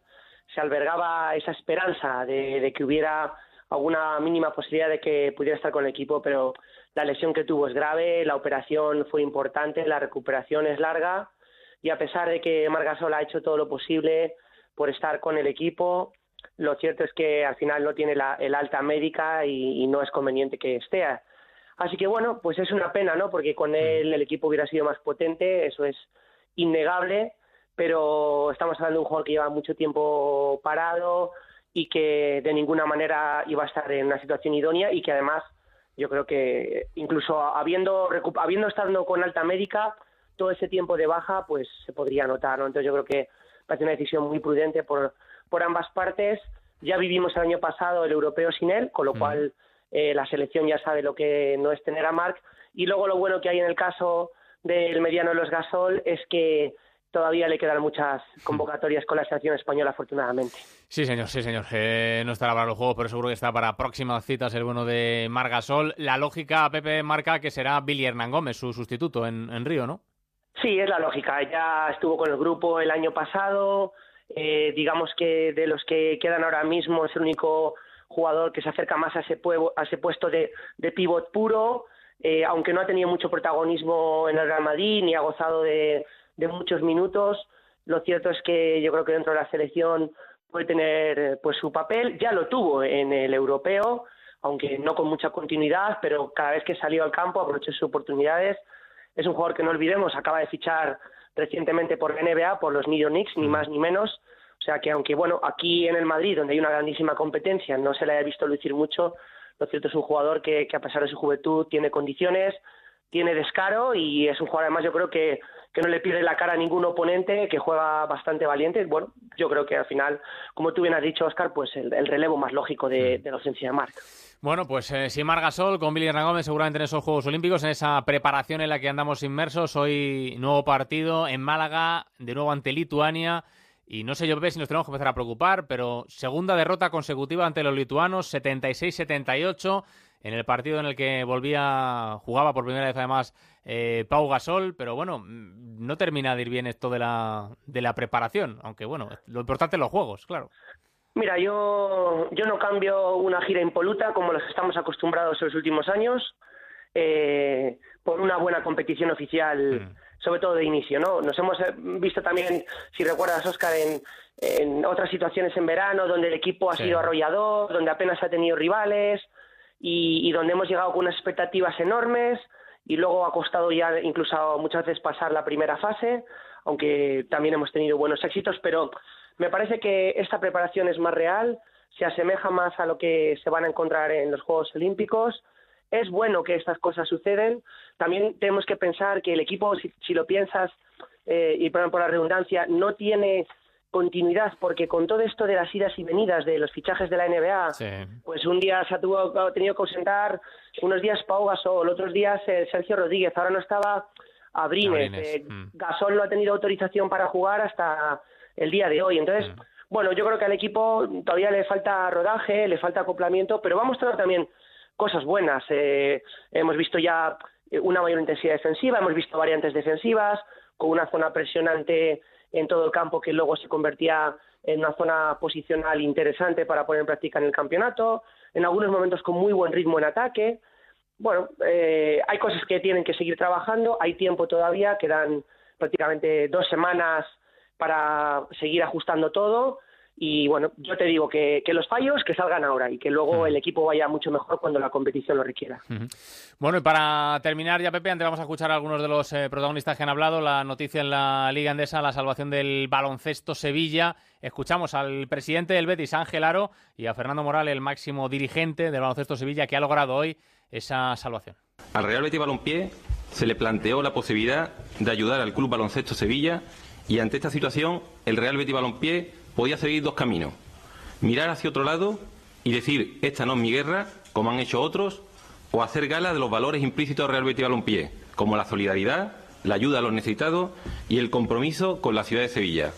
se albergaba esa esperanza de, de que hubiera alguna mínima posibilidad de que pudiera estar con el equipo, pero la lesión que tuvo es grave, la operación fue importante, la recuperación es larga y a pesar de que Margasol ha hecho todo lo posible por estar con el equipo, lo cierto es que al final no tiene la, el alta médica y, y, no es conveniente que esté. Así que bueno, pues es una pena, ¿no? Porque con él el equipo hubiera sido más potente, eso es innegable, pero estamos hablando de un jugador que lleva mucho tiempo parado y que de ninguna manera iba a estar en una situación idónea y que además yo creo que incluso habiendo, habiendo estado con alta médica, todo ese tiempo de baja pues se podría notar, ¿no? Entonces yo creo que parece una decisión muy prudente por, por ambas partes. Ya vivimos el año pasado el europeo sin él, con lo mm. cual eh, la selección ya sabe lo que no es tener a Marc. Y luego lo bueno que hay en el caso del mediano de los Gasol es que todavía le quedan muchas [LAUGHS] convocatorias con la selección española, afortunadamente. Sí, señor, sí, señor. Eh, no estará para los juegos, pero seguro que está para próximas citas el bueno de Margasol. La lógica, Pepe, marca que será Billy Hernán Gómez, su sustituto en, en Río, ¿no? Sí, es la lógica. Ya estuvo con el grupo el año pasado. Eh, digamos que de los que quedan ahora mismo es el único jugador que se acerca más a ese, a ese puesto de, de pivot puro, eh, aunque no ha tenido mucho protagonismo en el Real Madrid ni ha gozado de, de muchos minutos. Lo cierto es que yo creo que dentro de la selección puede tener pues su papel. Ya lo tuvo en el europeo, aunque no con mucha continuidad, pero cada vez que salió al campo aprovechó sus oportunidades es un jugador que no olvidemos, acaba de fichar recientemente por la NBA, por los New York Knicks, ni más ni menos. O sea que aunque, bueno, aquí en el Madrid, donde hay una grandísima competencia, no se le haya visto lucir mucho, lo cierto es un jugador que, que a pesar de su juventud tiene condiciones, tiene descaro y es un jugador además yo creo que, que no le pierde la cara a ningún oponente, que juega bastante valiente. Bueno, yo creo que al final, como tú bien has dicho, Oscar, pues el, el relevo más lógico de, de la ausencia de Marc. Bueno, pues eh, sin Margasol, con Billy Gómez seguramente en esos Juegos Olímpicos, en esa preparación en la que andamos inmersos. Hoy nuevo partido en Málaga, de nuevo ante Lituania. Y no sé yo, Pepe, si nos tenemos que empezar a preocupar, pero segunda derrota consecutiva ante los lituanos, 76-78, en el partido en el que volvía, jugaba por primera vez además eh, Pau Gasol, pero bueno, mm, no termina de ir bien esto de la, de la preparación, aunque bueno, lo importante es los juegos, claro. Mira, yo, yo no cambio una gira impoluta como los estamos acostumbrados en los últimos años eh, por una buena competición oficial, sobre todo de inicio, ¿no? Nos hemos eh, visto también, si recuerdas, Oscar, en, en otras situaciones en verano donde el equipo ha Sí. sido arrollador, donde apenas ha tenido rivales y, y donde hemos llegado con unas expectativas enormes y luego ha costado ya incluso muchas veces pasar la primera fase, aunque también hemos tenido buenos éxitos, pero me parece que esta preparación es más real, se asemeja más a lo que se van a encontrar en los Juegos Olímpicos. Es bueno que estas cosas suceden. También tenemos que pensar que el equipo, si, si lo piensas, eh, y perdón por la redundancia, no tiene continuidad porque con todo esto de las idas y venidas de los fichajes de la NBA, pues un día se ha, tuvo- ha tenido que ausentar, unos días Pau Gasol, otros días eh, Sergio Rodríguez, ahora no estaba Abrines, eh, mm. Gasol no ha tenido autorización para jugar hasta el día de hoy. Entonces, bueno, yo creo que al equipo todavía le falta rodaje, le falta acoplamiento, pero va a mostrar también cosas buenas. Eh, hemos visto ya eh, una mayor intensidad defensiva, hemos visto variantes defensivas, con una zona presionante en todo el campo que luego se convertía en una zona posicional interesante para poner en práctica en el campeonato, en algunos momentos con muy buen ritmo en ataque. Bueno, eh, hay cosas que tienen que seguir trabajando, hay tiempo todavía, quedan prácticamente dos semanas para seguir ajustando todo y bueno, yo te digo que, que los fallos que salgan ahora y que luego el equipo vaya mucho mejor cuando la competición lo requiera. Bueno, y para terminar ya, Pepe, antes vamos a escuchar a algunos de los eh, protagonistas que han hablado. La noticia en la Liga Endesa, la salvación del baloncesto Sevilla. Escuchamos al presidente del Betis, Ángel Aro, y a Fernando Morales, el máximo dirigente del baloncesto Sevilla, que ha logrado hoy esa salvación. Al Real Betis Balompié se le planteó la posibilidad de ayudar al Club Baloncesto Sevilla y ante esta situación el Real Betis Balompié podía seguir dos caminos. Mirar hacia otro lado y decir esta no es mi guerra, como han hecho otros, o hacer gala de los valores implícitos del Real Betis Balompié, como la solidaridad, la ayuda a los necesitados y el compromiso con la ciudad de Sevilla.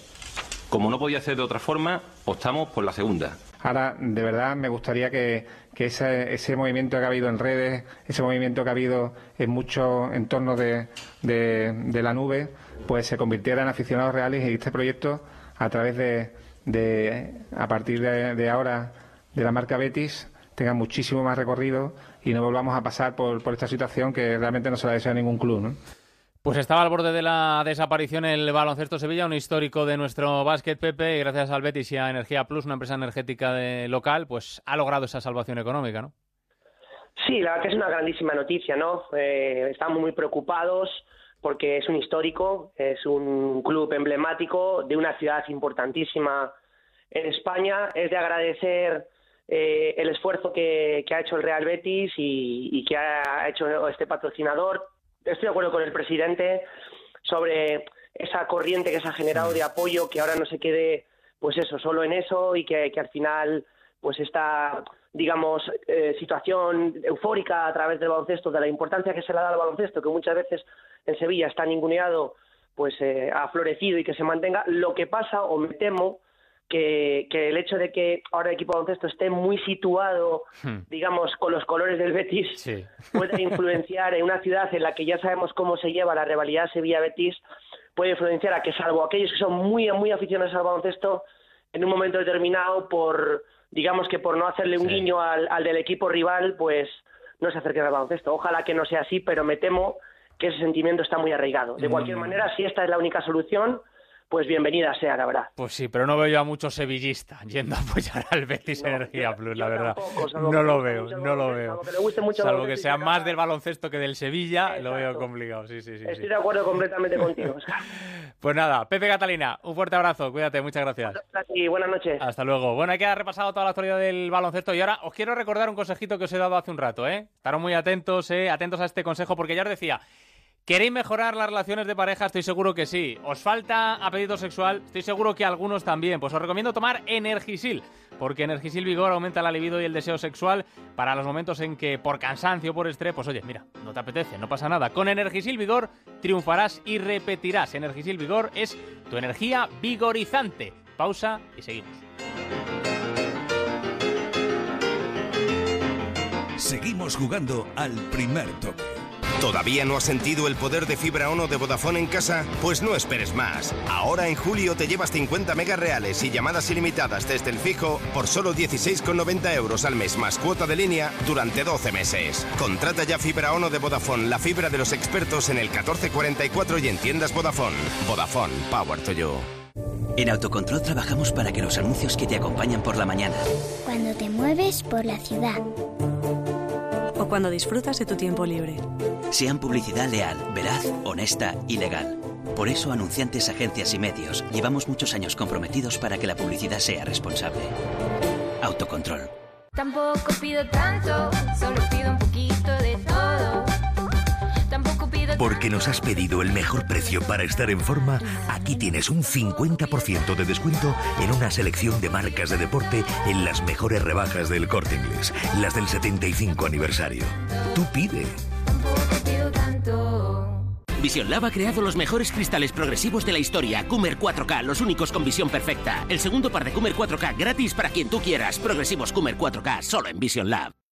Como no podía ser de otra forma, optamos por la segunda. Ahora, de verdad, me gustaría que, ese movimiento que ha habido en redes, ese movimiento que ha habido en muchos entornos de, de, de la nube, pues se convirtiera en aficionados reales y este proyecto, a través de, de a partir de, de ahora, de la marca Betis, tenga muchísimo más recorrido y no volvamos a pasar por, por esta situación que realmente no se la desea a ningún club. ¿no? Pues estaba al borde de la desaparición el baloncesto Sevilla, un histórico de nuestro básquet, Pepe, y gracias al Betis y a Energía Plus, una empresa energética de local, pues ha logrado esa salvación económica, ¿no? Sí, la verdad que es una grandísima noticia, ¿no? Eh, estamos muy preocupados porque es un histórico, es un club emblemático de una ciudad importantísima en España. Es de agradecer eh, el esfuerzo que, ha hecho el Real Betis y, que ha hecho este patrocinador. Estoy de acuerdo con el presidente sobre esa corriente que se ha generado de apoyo, que ahora no se quede, pues eso, solo en eso y que, que al final, pues esta, digamos, eh, situación eufórica a través del baloncesto, de la importancia que se le da al baloncesto, que muchas veces en Sevilla está ninguneado, pues eh, ha florecido y que se mantenga. Lo que pasa, o me temo, que, que el hecho de que ahora el equipo baloncesto esté muy situado, digamos, con los colores del Betis, Sí. [LAUGHS] puede influenciar en una ciudad en la que ya sabemos cómo se lleva la rivalidad Sevilla-Betis, puede influenciar a que salvo aquellos que son muy, muy aficionados al baloncesto, en un momento determinado, por, digamos que por no hacerle un guiño al, al del equipo rival, pues no se acerquen al baloncesto. Ojalá que no sea así, pero me temo que ese sentimiento está muy arraigado. De cualquier Mm. manera, si esta es la única solución, pues bienvenida sea, la verdad. Pues sí, pero no veo yo a muchos sevillistas yendo a apoyar al Betis Energía Plus, la verdad. no lo veo, no lo veo. Salvo que sea más del baloncesto que del Sevilla, lo veo complicado, sí, sí, sí. Estoy de acuerdo completamente contigo, [LAUGHS] Pues nada, Pepe Catalina, un fuerte abrazo, cuídate, muchas gracias. Y buenas noches. Hasta luego. Bueno, hay que haber repasado toda la actualidad del baloncesto y ahora os quiero recordar un consejito que os he dado hace un rato, ¿eh? Estaros muy atentos, ¿eh? Atentos a este consejo porque ya os decía, ¿Queréis mejorar las relaciones de pareja? Estoy seguro que sí. ¿Os falta apetito sexual? Estoy seguro que algunos también. Pues os recomiendo tomar Energisil, porque Energisil Vigor aumenta la libido y el deseo sexual para los momentos en que por cansancio o por estrés, pues oye, mira, no te apetece, no pasa nada. Con Energisil Vigor triunfarás y repetirás. Energisil Vigor es tu energía vigorizante. Pausa y seguimos. Seguimos jugando al primer toque. ¿Todavía no has sentido el poder de fibra ONO de Vodafone en casa? Pues no esperes más. Ahora en julio te llevas 50 megas reales y llamadas ilimitadas desde el fijo por solo 16,90 euros al mes más cuota de línea durante 12 meses. Contrata ya fibra ONO de Vodafone, la fibra de los expertos en el 1444 y en tiendas Vodafone. Vodafone, Power to You. En Autocontrol trabajamos para que los anuncios que te acompañan por la mañana. Cuando te mueves por la ciudad. O cuando disfrutas de tu tiempo libre sean publicidad leal, veraz, honesta y legal. Por eso, anunciantes, agencias y medios, llevamos muchos años comprometidos para que la publicidad sea responsable. Autocontrol. Tampoco pido tanto, solo pido un poquito de. Porque nos has pedido el mejor precio para estar en forma, aquí tienes un 50% de descuento en una selección de marcas de deporte en las mejores rebajas del corte inglés, las del 75 aniversario. Tú pide. Vision Lab ha creado los mejores cristales progresivos de la historia. Coomer 4K, los únicos con visión perfecta. El segundo par de Coomer 4K gratis para quien tú quieras. Progresivos Coomer 4K, solo en Vision Lab.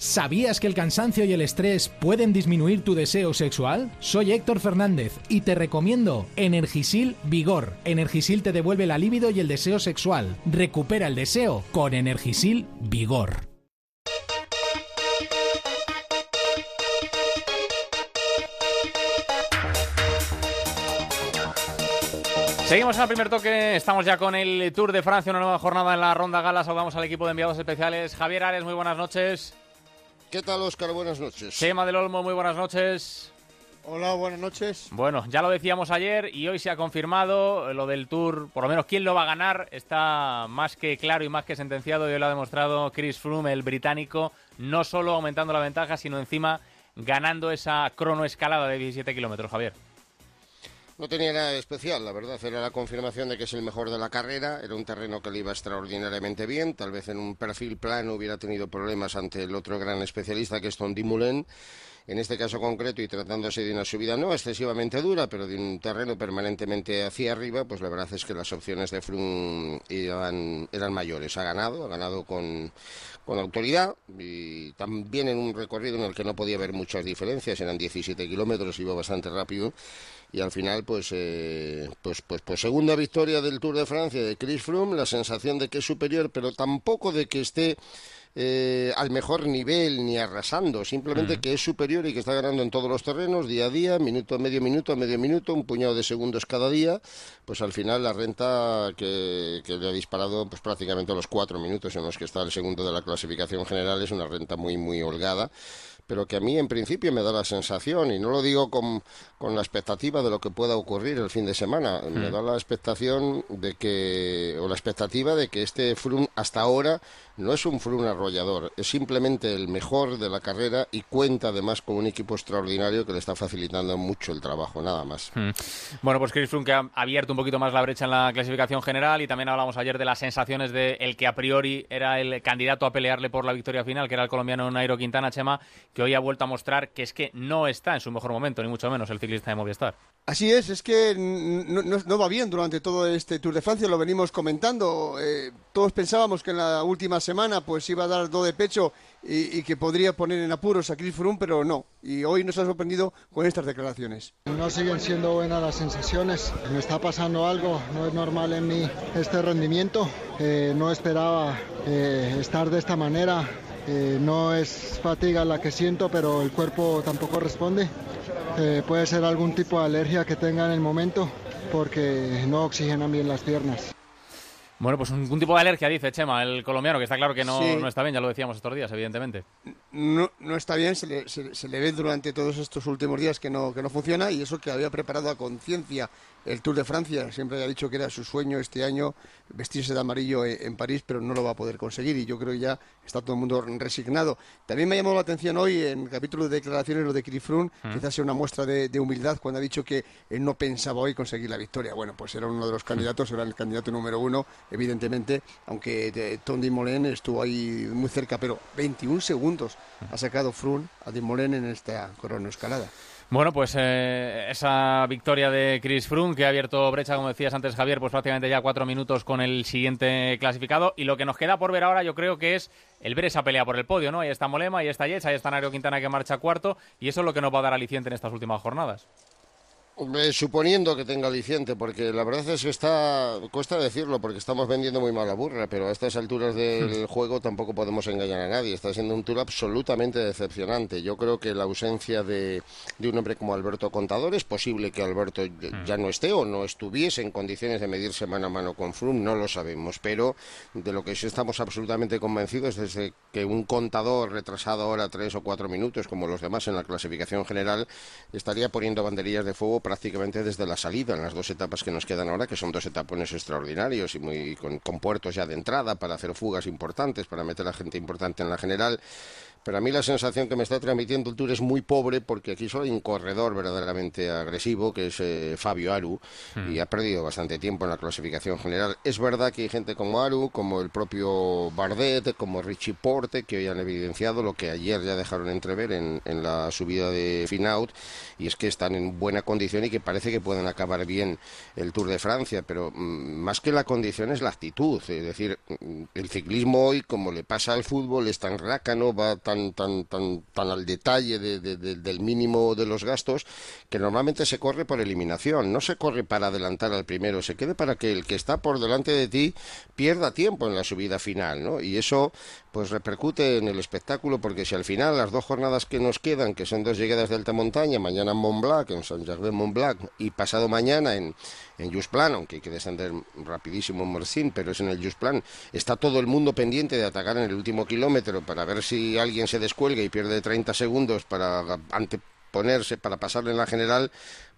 ¿Sabías que el cansancio y el estrés pueden disminuir tu deseo sexual? Soy Héctor Fernández y te recomiendo Energisil Vigor. Energisil te devuelve la libido y el deseo sexual. Recupera el deseo con Energisil Vigor. Seguimos en el primer toque, estamos ya con el Tour de Francia, una nueva jornada en la ronda gala. Saludamos al equipo de enviados especiales. Javier Ares, muy buenas noches. ¿Qué tal, Óscar? Buenas noches. Chema del Olmo, muy buenas noches. Hola, buenas noches. Bueno, ya lo decíamos ayer y hoy se ha confirmado lo del Tour, por lo menos quién lo va a ganar, está más que claro y más que sentenciado y hoy lo ha demostrado Chris Froome, el británico, no solo aumentando la ventaja, sino encima ganando esa cronoescalada de 17 kilómetros, Javier. No tenía nada especial, la verdad. Era la confirmación de que es el mejor de la carrera. Era un terreno que le iba extraordinariamente bien. Tal vez en un perfil plano hubiera tenido problemas ante el otro gran especialista que es Tom Dumoulin. En este caso concreto y tratándose de una subida no excesivamente dura, pero de un terreno permanentemente hacia arriba, pues la verdad es que las opciones de Froome eran, eran mayores. Ha ganado, ha ganado con, con autoridad y también en un recorrido en el que no podía haber muchas diferencias. Eran 17 kilómetros, iba bastante rápido y al final pues, eh, pues, pues, pues segunda victoria del Tour de Francia de Chris Froome, la sensación de que es superior, pero tampoco de que esté eh, al mejor nivel ni arrasando, simplemente que es superior y que está ganando en todos los terrenos, día a día, minuto a medio minuto a medio minuto, un puñado de segundos cada día, pues al final la renta que, que le ha disparado pues prácticamente los cuatro minutos en los que está el segundo de la clasificación general es una renta muy muy holgada pero que a mí en principio me da la sensación, y no lo digo con, con la expectativa de lo que pueda ocurrir el fin de semana, me mm. da la expectación de que, o la expectativa de que este Froome hasta ahora no es un Froome arrollador, es simplemente el mejor de la carrera y cuenta además con un equipo extraordinario que le está facilitando mucho el trabajo, nada más. Mm. Bueno, pues Chris Froome que ha abierto un poquito más la brecha en la clasificación general y también hablamos ayer de las sensaciones de el que a priori era el candidato a pelearle por la victoria final, que era el colombiano Nairo Quintana Chema, que hoy ha vuelto a mostrar que es que no está en su mejor momento, ni mucho menos el ciclista de Movistar. Así es, es que no, va bien durante todo este Tour de Francia, lo venimos comentando. Eh, todos pensábamos que en la última semana pues iba a dar do de pecho y, que podría poner en apuros a Chris Froome, pero no. Y hoy nos ha sorprendido con estas declaraciones. No siguen siendo buenas las sensaciones. Me está pasando algo, no es normal en mí este rendimiento. Eh, no esperaba eh, estar de esta manera. No es fatiga la que siento, pero el cuerpo tampoco responde. Eh, puede ser algún tipo de alergia que tenga en el momento porque no oxigenan bien las piernas. Bueno, pues un, tipo de alergia, dice Chema, el colombiano, que está claro que no, no está bien, ya lo decíamos estos días, evidentemente. No, no está bien, se le, se, le, ve durante todos estos últimos días que no, que no funciona y eso que había preparado a conciencia el Tour de Francia. Siempre ha dicho que era su sueño este año vestirse de amarillo e, en París, pero no lo va a poder conseguir y yo creo que ya está todo el mundo resignado. También me ha llamado la atención hoy en el capítulo de declaraciones lo de Kirifrun, mm. quizás sea una muestra de, humildad cuando ha dicho que él no pensaba hoy conseguir la victoria. Bueno, pues era uno de los candidatos, era el candidato número uno, evidentemente, aunque eh, Tom Dumoulin estuvo ahí muy cerca, pero 21 segundos ha sacado Frun a Dumoulin en esta escalada. Bueno, pues eh, esa victoria de Chris Froome que ha abierto brecha, como decías antes Javier, pues prácticamente ya cuatro minutos con el siguiente clasificado. Y lo que nos queda por ver ahora yo creo que es el ver esa pelea por el podio, ¿no? Ahí está Molema, ahí está Yates, ahí está Nairo Quintana que marcha cuarto y eso es lo que nos va a dar aliciente en estas últimas jornadas suponiendo que tenga aliciente, porque la verdad es que está, cuesta decirlo, porque estamos vendiendo muy mal la burra, pero a estas alturas del hmm. juego tampoco podemos engañar a nadie. Está siendo un tour absolutamente decepcionante. Yo creo que la ausencia de, de un hombre como Alberto Contador es posible que Alberto hmm. ya no esté o no estuviese en condiciones de medirse mano a mano con Froome, no lo sabemos, pero de lo que sí estamos absolutamente convencidos es de que un contador retrasado ahora tres o cuatro minutos, como los demás en la clasificación general, estaría poniendo banderillas de fuego prácticamente desde la salida en las dos etapas que nos quedan ahora, que son dos etapones extraordinarios y muy con, con puertos ya de entrada para hacer fugas importantes, para meter a gente importante en la general. Pero a mí la sensación que me está transmitiendo el Tour es muy pobre porque aquí solo hay un corredor verdaderamente agresivo que es eh, Fabio Aru y hmm. ha perdido bastante tiempo en la clasificación general. Es verdad que hay gente como Aru, como el propio Bardet, como Richie Porte que hoy han evidenciado lo que ayer ya dejaron entrever en, en la subida de Finaut y es que están en buena condición y que parece que pueden acabar bien el Tour de Francia, pero mm, más que la condición es la actitud, es decir, mm, el ciclismo hoy como le pasa al fútbol es tan rácano, va tan, tan, tan, tan al detalle del mínimo de los gastos, que normalmente se corre por eliminación, no se corre para adelantar al primero, se quede para que el que está por delante de ti pierda tiempo en la subida final, ¿no? Y eso pues repercute en el espectáculo, porque si al final las dos jornadas que nos quedan, que son dos llegadas de alta montaña, mañana en Montblanc, en Saint-Gervais Montblanc, y pasado mañana en, en Plan, aunque hay que descender rapidísimo en Morcín, pero es en el Plan, está todo el mundo pendiente de atacar en el último kilómetro para ver si alguien se descuelga y pierde 30 segundos para anteponerse, para pasarle en la general,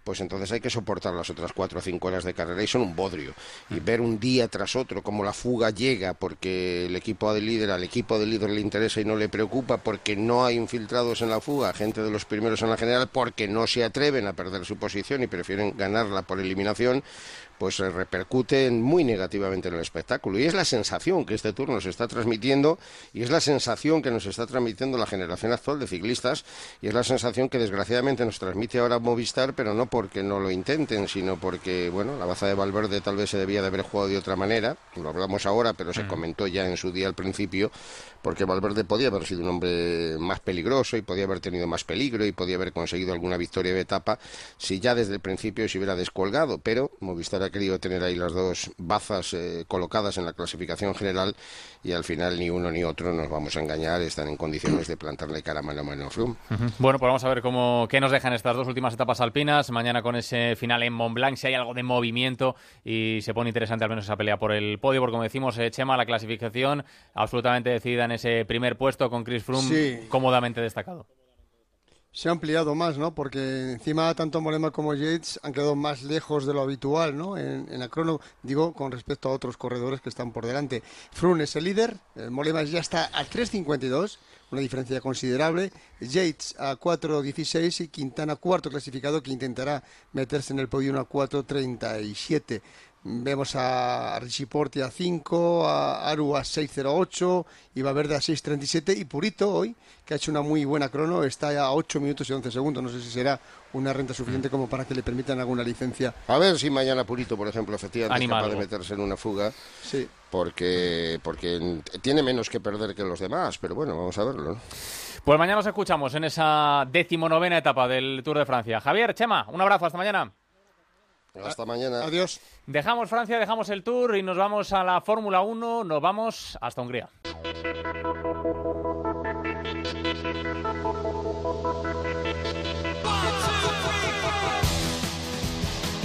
pues entonces hay que soportar las otras cuatro o cinco horas de carrera y son un bodrio. Y ver un día tras otro cómo la fuga llega porque el equipo de líder, al equipo de líder le interesa y no le preocupa porque no hay infiltrados en la fuga, gente de los primeros en la general, porque no se atreven a perder su posición y prefieren ganarla por eliminación, pues repercute muy negativamente en el espectáculo. Y es la sensación que este turno nos está transmitiendo y es la sensación que nos está transmitiendo la generación actual de ciclistas y es la sensación que desgraciadamente nos transmite ahora Movistar, pero no porque no lo intenten, sino porque, bueno, la baza de Valverde tal vez se debía de haber jugado de otra manera, lo hablamos ahora, pero se mm. comentó ya en su día al principio, porque Valverde podía haber sido un hombre más peligroso y podía haber tenido más peligro y podía haber conseguido alguna victoria de etapa si ya desde el principio se hubiera descolgado, pero Movistar ha querido tener ahí las dos bazas eh, colocadas en la clasificación general y al final ni uno ni otro nos vamos a engañar, están en condiciones de plantarle cara a mano a. Bueno, pues vamos a ver cómo, qué nos dejan estas dos últimas etapas alpinas, mañana con ese final en Mont Blanc, si hay algo de movimiento y se pone interesante al menos esa pelea por el podio, porque como decimos, eh, Chema, la clasificación absolutamente decidida en ese primer puesto con Chris Froome cómodamente destacado se ha ampliado más, ¿no? Porque encima tanto Molema como Yates han quedado más lejos de lo habitual, ¿no? En, en la crono, digo, con respecto a otros corredores que están por delante. Froome es el líder, Molema ya está a 3.52, una diferencia considerable. Yates a 4.16 y Quintana cuarto clasificado que intentará meterse en el podio a 4.37. Vemos a Richie Porte a 5, a Aru a 6.08, y Verde a 6.37 y Purito hoy, que ha hecho una muy buena crono, está a 8 minutos y 11 segundos. No sé si será una renta suficiente como para que le permitan alguna licencia. A ver si mañana Purito, por ejemplo, efectivamente es capaz de meterse en una fuga. Sí. Porque, porque tiene menos que perder que los demás, pero bueno, vamos a verlo. Pues mañana nos escuchamos en esa decimonovena etapa del Tour de Francia. Javier, Chema, un abrazo, hasta mañana. Hasta mañana. Adiós. Dejamos Francia, dejamos el Tour y nos vamos a la Fórmula 1, nos vamos hasta Hungría.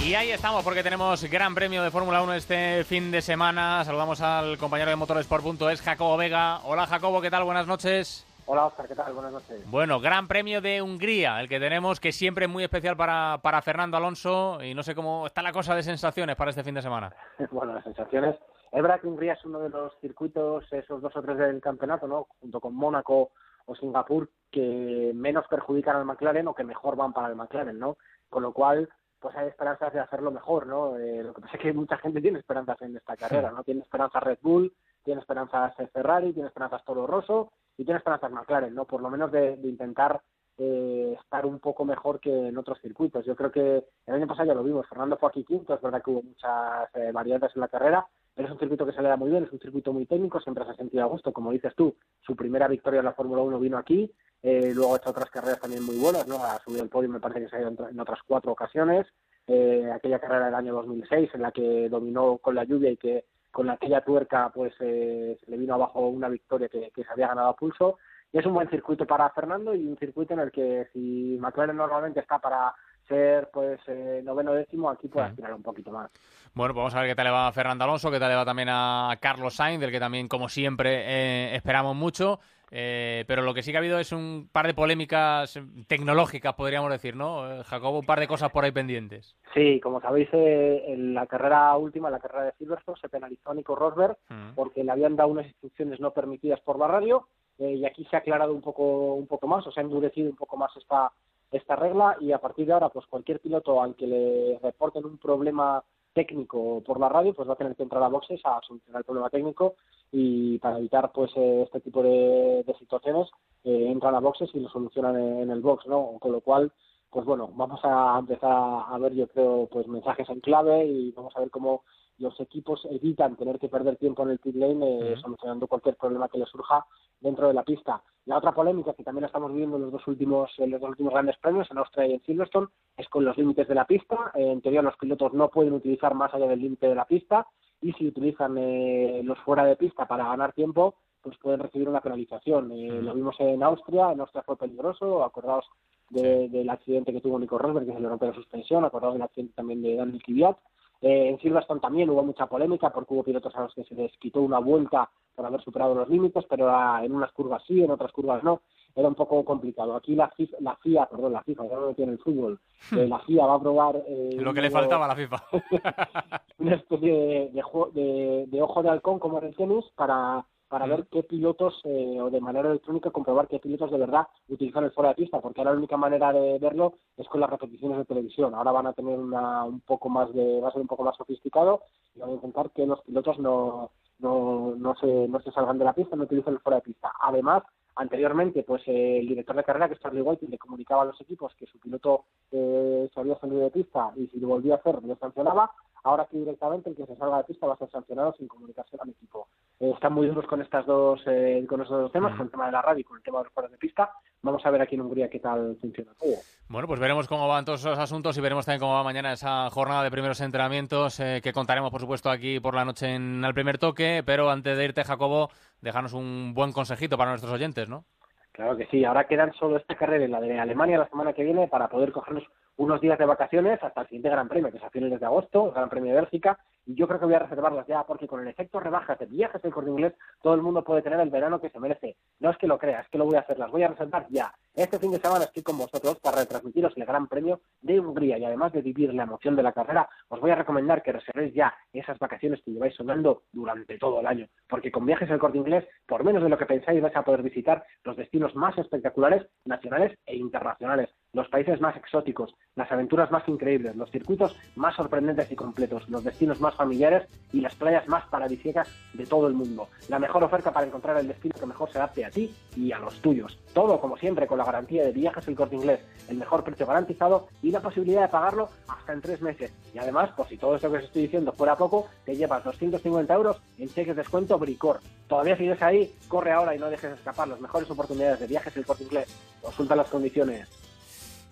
Y ahí estamos porque tenemos gran premio de Fórmula 1 este fin de semana. Saludamos al compañero de motorsport.es, Jacobo Vega. Hola Jacobo, ¿qué tal? Buenas noches. Hola Oscar, ¿qué tal? Buenas noches. Bueno, Gran Premio de Hungría, el que tenemos, que siempre es muy especial para, para Fernando Alonso y no sé cómo está la cosa de sensaciones para este fin de semana. [LAUGHS] bueno, las sensaciones. Es verdad que Hungría es uno de los circuitos, esos dos o tres del campeonato, ¿no? Junto con Mónaco o Singapur, que menos perjudican al McLaren o que mejor van para el McLaren, ¿no? Con lo cual, pues hay esperanzas de hacerlo mejor, ¿no? Eh, lo que pasa es que mucha gente tiene esperanzas en esta [LAUGHS] carrera, ¿no? Tiene esperanzas Red Bull, tiene esperanzas Ferrari, tiene esperanzas Toro Rosso y tiene esperanzas McLaren, ¿no? Por lo menos de, intentar eh, estar un poco mejor que en otros circuitos. Yo creo que el año pasado ya lo vimos, Fernando fue aquí quinto, es verdad que hubo muchas eh, variantes en la carrera, pero es un circuito que se le da muy bien, es un circuito muy técnico, siempre se ha sentido a gusto, como dices tú, su primera victoria en la Fórmula 1 vino aquí, eh, luego ha hecho otras carreras también muy buenas, ¿no? Ha subido el podio, me parece que se ha ido en otras cuatro ocasiones, eh, aquella carrera del año 2006 en la que dominó con la lluvia y que con aquella tuerca pues eh, se le vino abajo una victoria que, que se había ganado a pulso y es un buen circuito para Fernando y un circuito en el que si McLaren normalmente está para ser pues eh, noveno décimo, aquí puede aspirar un poquito más. Bueno, pues vamos a ver qué tal le va a Fernando Alonso, qué tal le va también a Carlos Sainz, del que también, como siempre, eh, esperamos mucho. Eh, pero lo que sí que ha habido es un par de polémicas tecnológicas, podríamos decir, ¿no? Jacobo, un par de cosas por ahí pendientes. Sí, como sabéis, en la carrera última, la carrera de Silverstone, se penalizó a Nico Rosberg mm. porque le habían dado unas instrucciones no permitidas por la radio eh, y aquí se ha aclarado un poco, un poco más, o se ha endurecido un poco más esta, esta regla y a partir de ahora, pues cualquier piloto al que le reporten un problema técnico por la radio, pues va a tener que entrar a boxes a solucionar el problema técnico y para evitar pues eh, este tipo de, situaciones eh, entran a boxes y lo solucionan en, el box, ¿no? Con lo cual, pues bueno, vamos a empezar a ver, yo creo, pues mensajes en clave y vamos a ver cómo los equipos evitan tener que perder tiempo en el pit lane solucionando cualquier problema que les surja dentro de la pista. La otra polémica que también estamos viviendo en los dos últimos, en los dos últimos grandes premios, en Austria y en Silverstone, es con los límites de la pista. en teoría los pilotos no pueden utilizar más allá del límite de la pista y si utilizan eh, los fuera de pista para ganar tiempo, pues pueden recibir una penalización. Eh, lo vimos en Austria, en Austria fue peligroso, acordaos del accidente que tuvo Nico Rosberg, que se le rompió la suspensión, acordaos del accidente también de Daniel Kvyat. Eh, en Silverstone también hubo mucha polémica porque hubo pilotos a los que se les quitó una vuelta por haber superado los límites, pero en unas curvas sí, en otras curvas no. Era un poco complicado. Aquí la, FIFA, la FIA, perdón, la FIFA, ya no tiene el fútbol, eh, la FIA va a probar... Eh, [LAUGHS] Lo que le faltaba a la FIFA. [LAUGHS] una especie de, de, ojo de halcón como en el tenis para para ver qué pilotos, eh, o de manera electrónica, comprobar qué pilotos de verdad utilizan el fuera de pista, porque ahora la única manera de verlo es con las repeticiones de televisión. Ahora van a tener una, un poco más de, va a ser un poco más sofisticado y van a intentar que los pilotos no, no, no, se, no se salgan de la pista, no utilicen el fuera de pista. Además, anteriormente, pues el director de carrera, que es Charlie White, le comunicaba a los equipos que su piloto eh, se había salido de pista y si lo volvía a hacer, le sancionaba. Ahora aquí directamente el que se salga de pista va a ser sancionado sin comunicación al equipo. Eh, están muy duros con estas dos eh, con estos dos temas, con el tema de la radio y con el tema de los fueros de pista. Vamos a ver aquí en Hungría qué tal funciona todo. Bueno, pues veremos cómo van todos esos asuntos y veremos también cómo va mañana esa jornada de primeros entrenamientos eh, que contaremos, por supuesto, aquí por la noche en el primer toque. Pero antes de irte, Jacobo, dejarnos un buen consejito para nuestros oyentes, ¿no? Claro que sí. Ahora quedan solo esta carrera y la de Alemania la semana que viene para poder cogernos unos días de vacaciones hasta el siguiente Gran Premio, que es a finales de agosto, el Gran Premio de Bélgica, y yo creo que voy a reservarlas ya porque con el efecto rebajas de viajes del corte inglés, todo el mundo puede tener el verano que se merece. No es que lo crea, es que lo voy a hacer, las voy a reservar ya. Este fin de semana estoy con vosotros para retransmitiros el Gran Premio de Hungría y además de vivir la emoción de la carrera, os voy a recomendar que reservéis ya esas vacaciones que lleváis sonando durante todo el año, porque con viajes del corte inglés, por menos de lo que pensáis, vais a poder visitar los destinos más espectaculares, nacionales e internacionales los países más exóticos, las aventuras más increíbles, los circuitos más sorprendentes y completos, los destinos más familiares y las playas más paradisíacas de todo el mundo. La mejor oferta para encontrar el destino que mejor se adapte a ti y a los tuyos. Todo, como siempre, con la garantía de viajes el corte inglés, el mejor precio garantizado y la posibilidad de pagarlo hasta en tres meses. Y además, por si todo esto que os estoy diciendo fuera poco, te llevas 250 euros en cheques de descuento Bricor. Todavía sigues ahí, corre ahora y no dejes escapar las mejores oportunidades de viajes el corte inglés. Consulta las condiciones.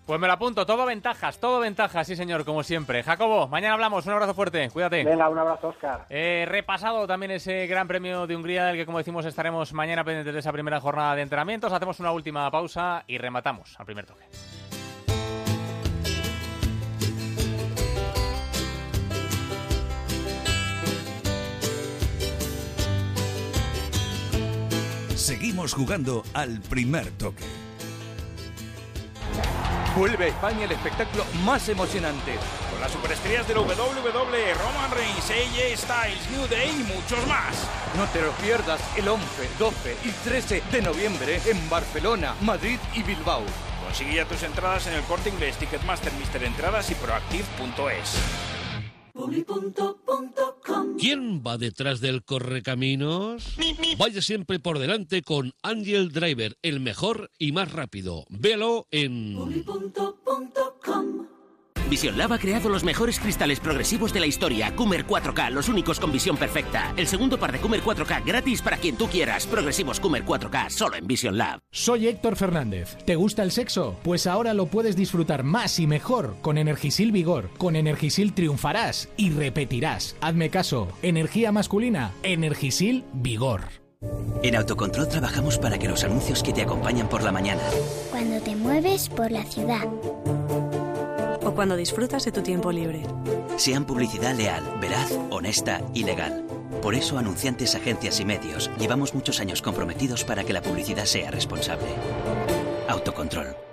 Pues me lo apunto, todo ventajas, todo ventajas, sí señor, como siempre. Jacobo, mañana hablamos, un abrazo fuerte, cuídate. Venga, un abrazo, Oscar. Eh, repasado también ese Gran Premio de Hungría, del que como decimos estaremos mañana pendientes de esa primera jornada de entrenamientos. Hacemos una última pausa y rematamos al primer toque. Seguimos jugando al primer toque. Vuelve a España el espectáculo más emocionante. Con las superestrellas del WWE, Roman Reigns, AJ Styles, New Day y muchos más. No te lo pierdas el 11, 12 y 13 de noviembre en Barcelona, Madrid y Bilbao. Consigue ya tus entradas en el corte inglés, Ticketmaster, Mister Entradas y Proactive.es. ¿Quién va detrás del correcaminos? Vaya siempre por delante con Angel Driver, el mejor y más rápido. Véalo en Vision Lab ha creado los mejores cristales progresivos de la historia. Coomer 4K, los únicos con visión perfecta. El segundo par de Coomer 4K gratis para quien tú quieras. Progresivos Coomer 4K, solo en Vision Lab. Soy Héctor Fernández. ¿Te gusta el sexo? Pues ahora lo puedes disfrutar más y mejor con Energisil Vigor. Con Energisil triunfarás y repetirás. Hazme caso. Energía masculina. Energisil Vigor. En Autocontrol trabajamos para que los anuncios que te acompañan por la mañana, Cuando te mueves por la ciudad. Cuando disfrutas de tu tiempo libre. sean publicidad leal, veraz, honesta y legal. Por eso, anunciantes, agencias y medios, llevamos muchos años comprometidos para que la publicidad sea responsable. Autocontrol.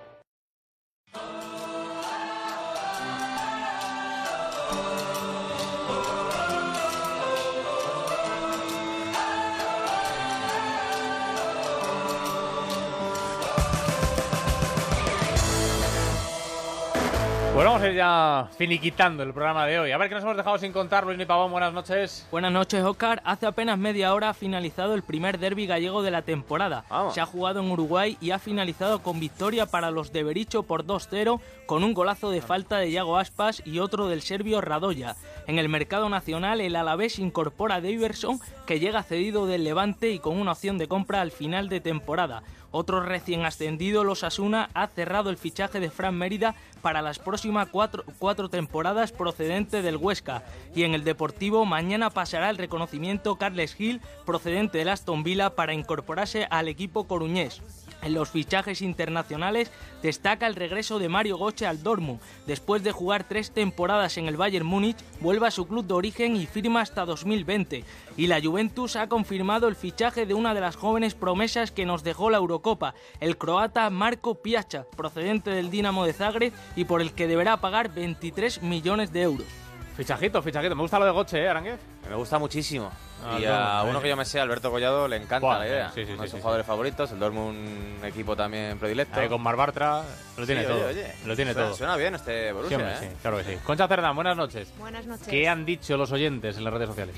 Pues vamos a ir ya finiquitando el programa de hoy. A ver qué nos hemos dejado sin contar, Luis Pavón, buenas noches. Buenas noches, Oscar. Hace apenas media hora ha finalizado el primer derby gallego de la temporada. Se ha jugado en Uruguay y ha finalizado con victoria para los de Bericho por 2-0, con un golazo de falta de Iago Aspas y otro del serbio Radoya. En el mercado nacional, el Alavés incorpora a Daverson, que llega cedido del Levante y con una opción de compra al final de temporada. Otro recién ascendido, los Asuna, ha cerrado el fichaje de Fran Mérida para las próximas cuatro, temporadas procedente del Huesca. Y en el Deportivo, mañana pasará el reconocimiento Carles Gil, procedente del Aston Villa, para incorporarse al equipo coruñés. En los fichajes internacionales destaca el regreso de Mario Goche al Dortmund. Después de jugar tres temporadas en el Bayern Múnich, vuelve a su club de origen y firma hasta 2020. Y la Juventus ha confirmado el fichaje de una de las jóvenes promesas que nos dejó la Eurocopa, el croata Marco Piacha, procedente del Dinamo de Zagreb y por el que deberá pagar 23 millones de euros. Fichajito, fichajito. Me gusta lo de Goche, ¿eh, Aránguez? Me gusta muchísimo. Ah, y a uno que yo me sé, Alberto Collado, le encanta Buah, la idea. sí, sí, Uno sí, de sus sí, jugadores favoritos, el Dortmund un equipo también predilecto. Ahí con Mar Bartra, lo tiene Sí, todo. oye, oye. Lo tiene Suena- todo. Suena bien este Sí, Borussia, hombre, ¿eh? sí, claro que sí. Concha Cerdán, buenas noches. Buenas noches. ¿Qué han dicho los oyentes en las redes sociales?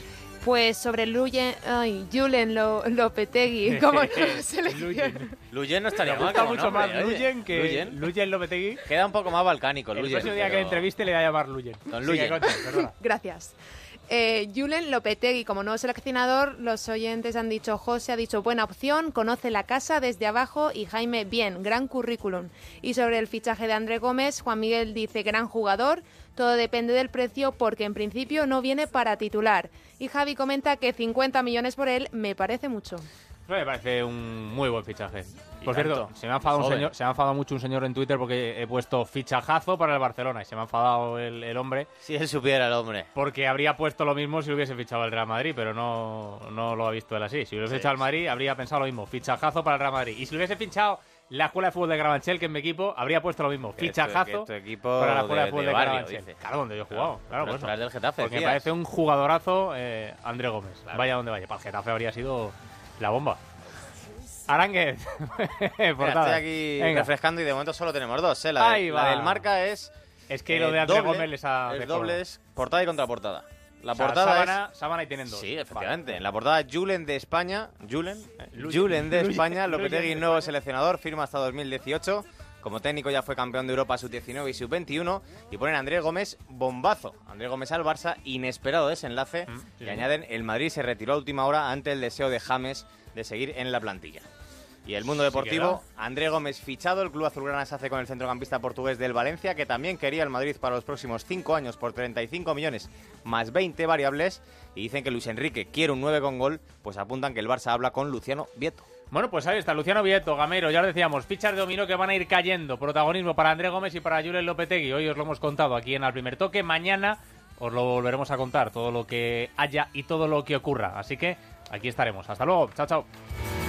Pues sobre Luyen, ay, Julen Lo- Lopetegui, [LAUGHS] como no selecciona. Luyen no estaría Me mal gusta como mucho nombre, más oye. Luyen que Luyen. Luyen Lopetegui. Queda un poco más balcánico, El Luyen. próximo día que le entreviste le voy a llamar Luyen. Don Sigue, Luyen. Concha, perdona. [LAUGHS] Gracias. Eh, Julen Lopetegui, como nuevo seleccionador, los oyentes han dicho, José ha dicho buena opción, conoce la casa desde abajo y Jaime bien, gran currículum. Y sobre el fichaje de André Gómez, Juan Miguel dice gran jugador, todo depende del precio porque en principio no viene para titular. Y Javi comenta que 50 millones por él me parece mucho. Me parece un muy buen fichaje. Por cierto, se me, ha enfadado un señor, se me ha enfadado mucho un señor en Twitter porque he puesto fichajazo para el Barcelona y se me ha enfadado el, el hombre. Si él supiera el hombre. Porque habría puesto lo mismo si lo hubiese fichado el Real Madrid, pero no, no lo ha visto él así. Si lo hubiese Sí, fichado el Madrid, habría pensado lo mismo. Fichajazo para el Real Madrid. Y si lo hubiese fichado la Escuela de Fútbol de Carabanchel, que es mi equipo, habría puesto lo mismo. Fichajazo que es tu equipo para la Escuela de, de- Fútbol de de, Carabanchel. Claro, donde yo he jugado. Claro, Pero por eso. del Getafe, Porque me parece un jugadorazo eh, André Gómez. Vaya donde vaya. Para el Getafe habría sido la bomba. Aránguez. [LAUGHS] Mira, portada. estoy aquí Venga. refrescando y de momento solo tenemos dos. ¿eh? La, de- la del marca es. Es que eh, lo de André doble, Gómez les ha mejorado. doble, es portada y contraportada. La O sea, portada sábana, es. sábana y tienen dos. Sí, efectivamente. Vale. En la portada, Julen de España. Julen. eh, Luyen. Julen de Luyen. España. Lopetegui, nuevo seleccionador, firma hasta 2018. Como técnico ya fue campeón de Europa sub-19 y sub-21. Y ponen a André Gómez bombazo. André Gómez al Barça, inesperado desenlace. Mm, sí, y sí. añaden, el Madrid se retiró a última hora ante el deseo de James de seguir en la plantilla. Y el mundo deportivo, André Gómez fichado, el club azulgrana se hace con el centrocampista portugués del Valencia, que también quería el Madrid para los próximos 5 años por 35 millones más 20 variables, y dicen que Luis Enrique quiere un 9 con gol, pues apuntan que el Barça habla con Luciano Vieto. Bueno, pues ahí está, Luciano Vieto, Gamero, ya lo decíamos, fichas de dominó que van a ir cayendo. Protagonismo para André Gómez y para Julen Lopetegui. Hoy os lo hemos contado aquí en el primer toque. Mañana os lo volveremos a contar, todo lo que haya y todo lo que ocurra. Así que aquí estaremos. Hasta luego. Chao, chao.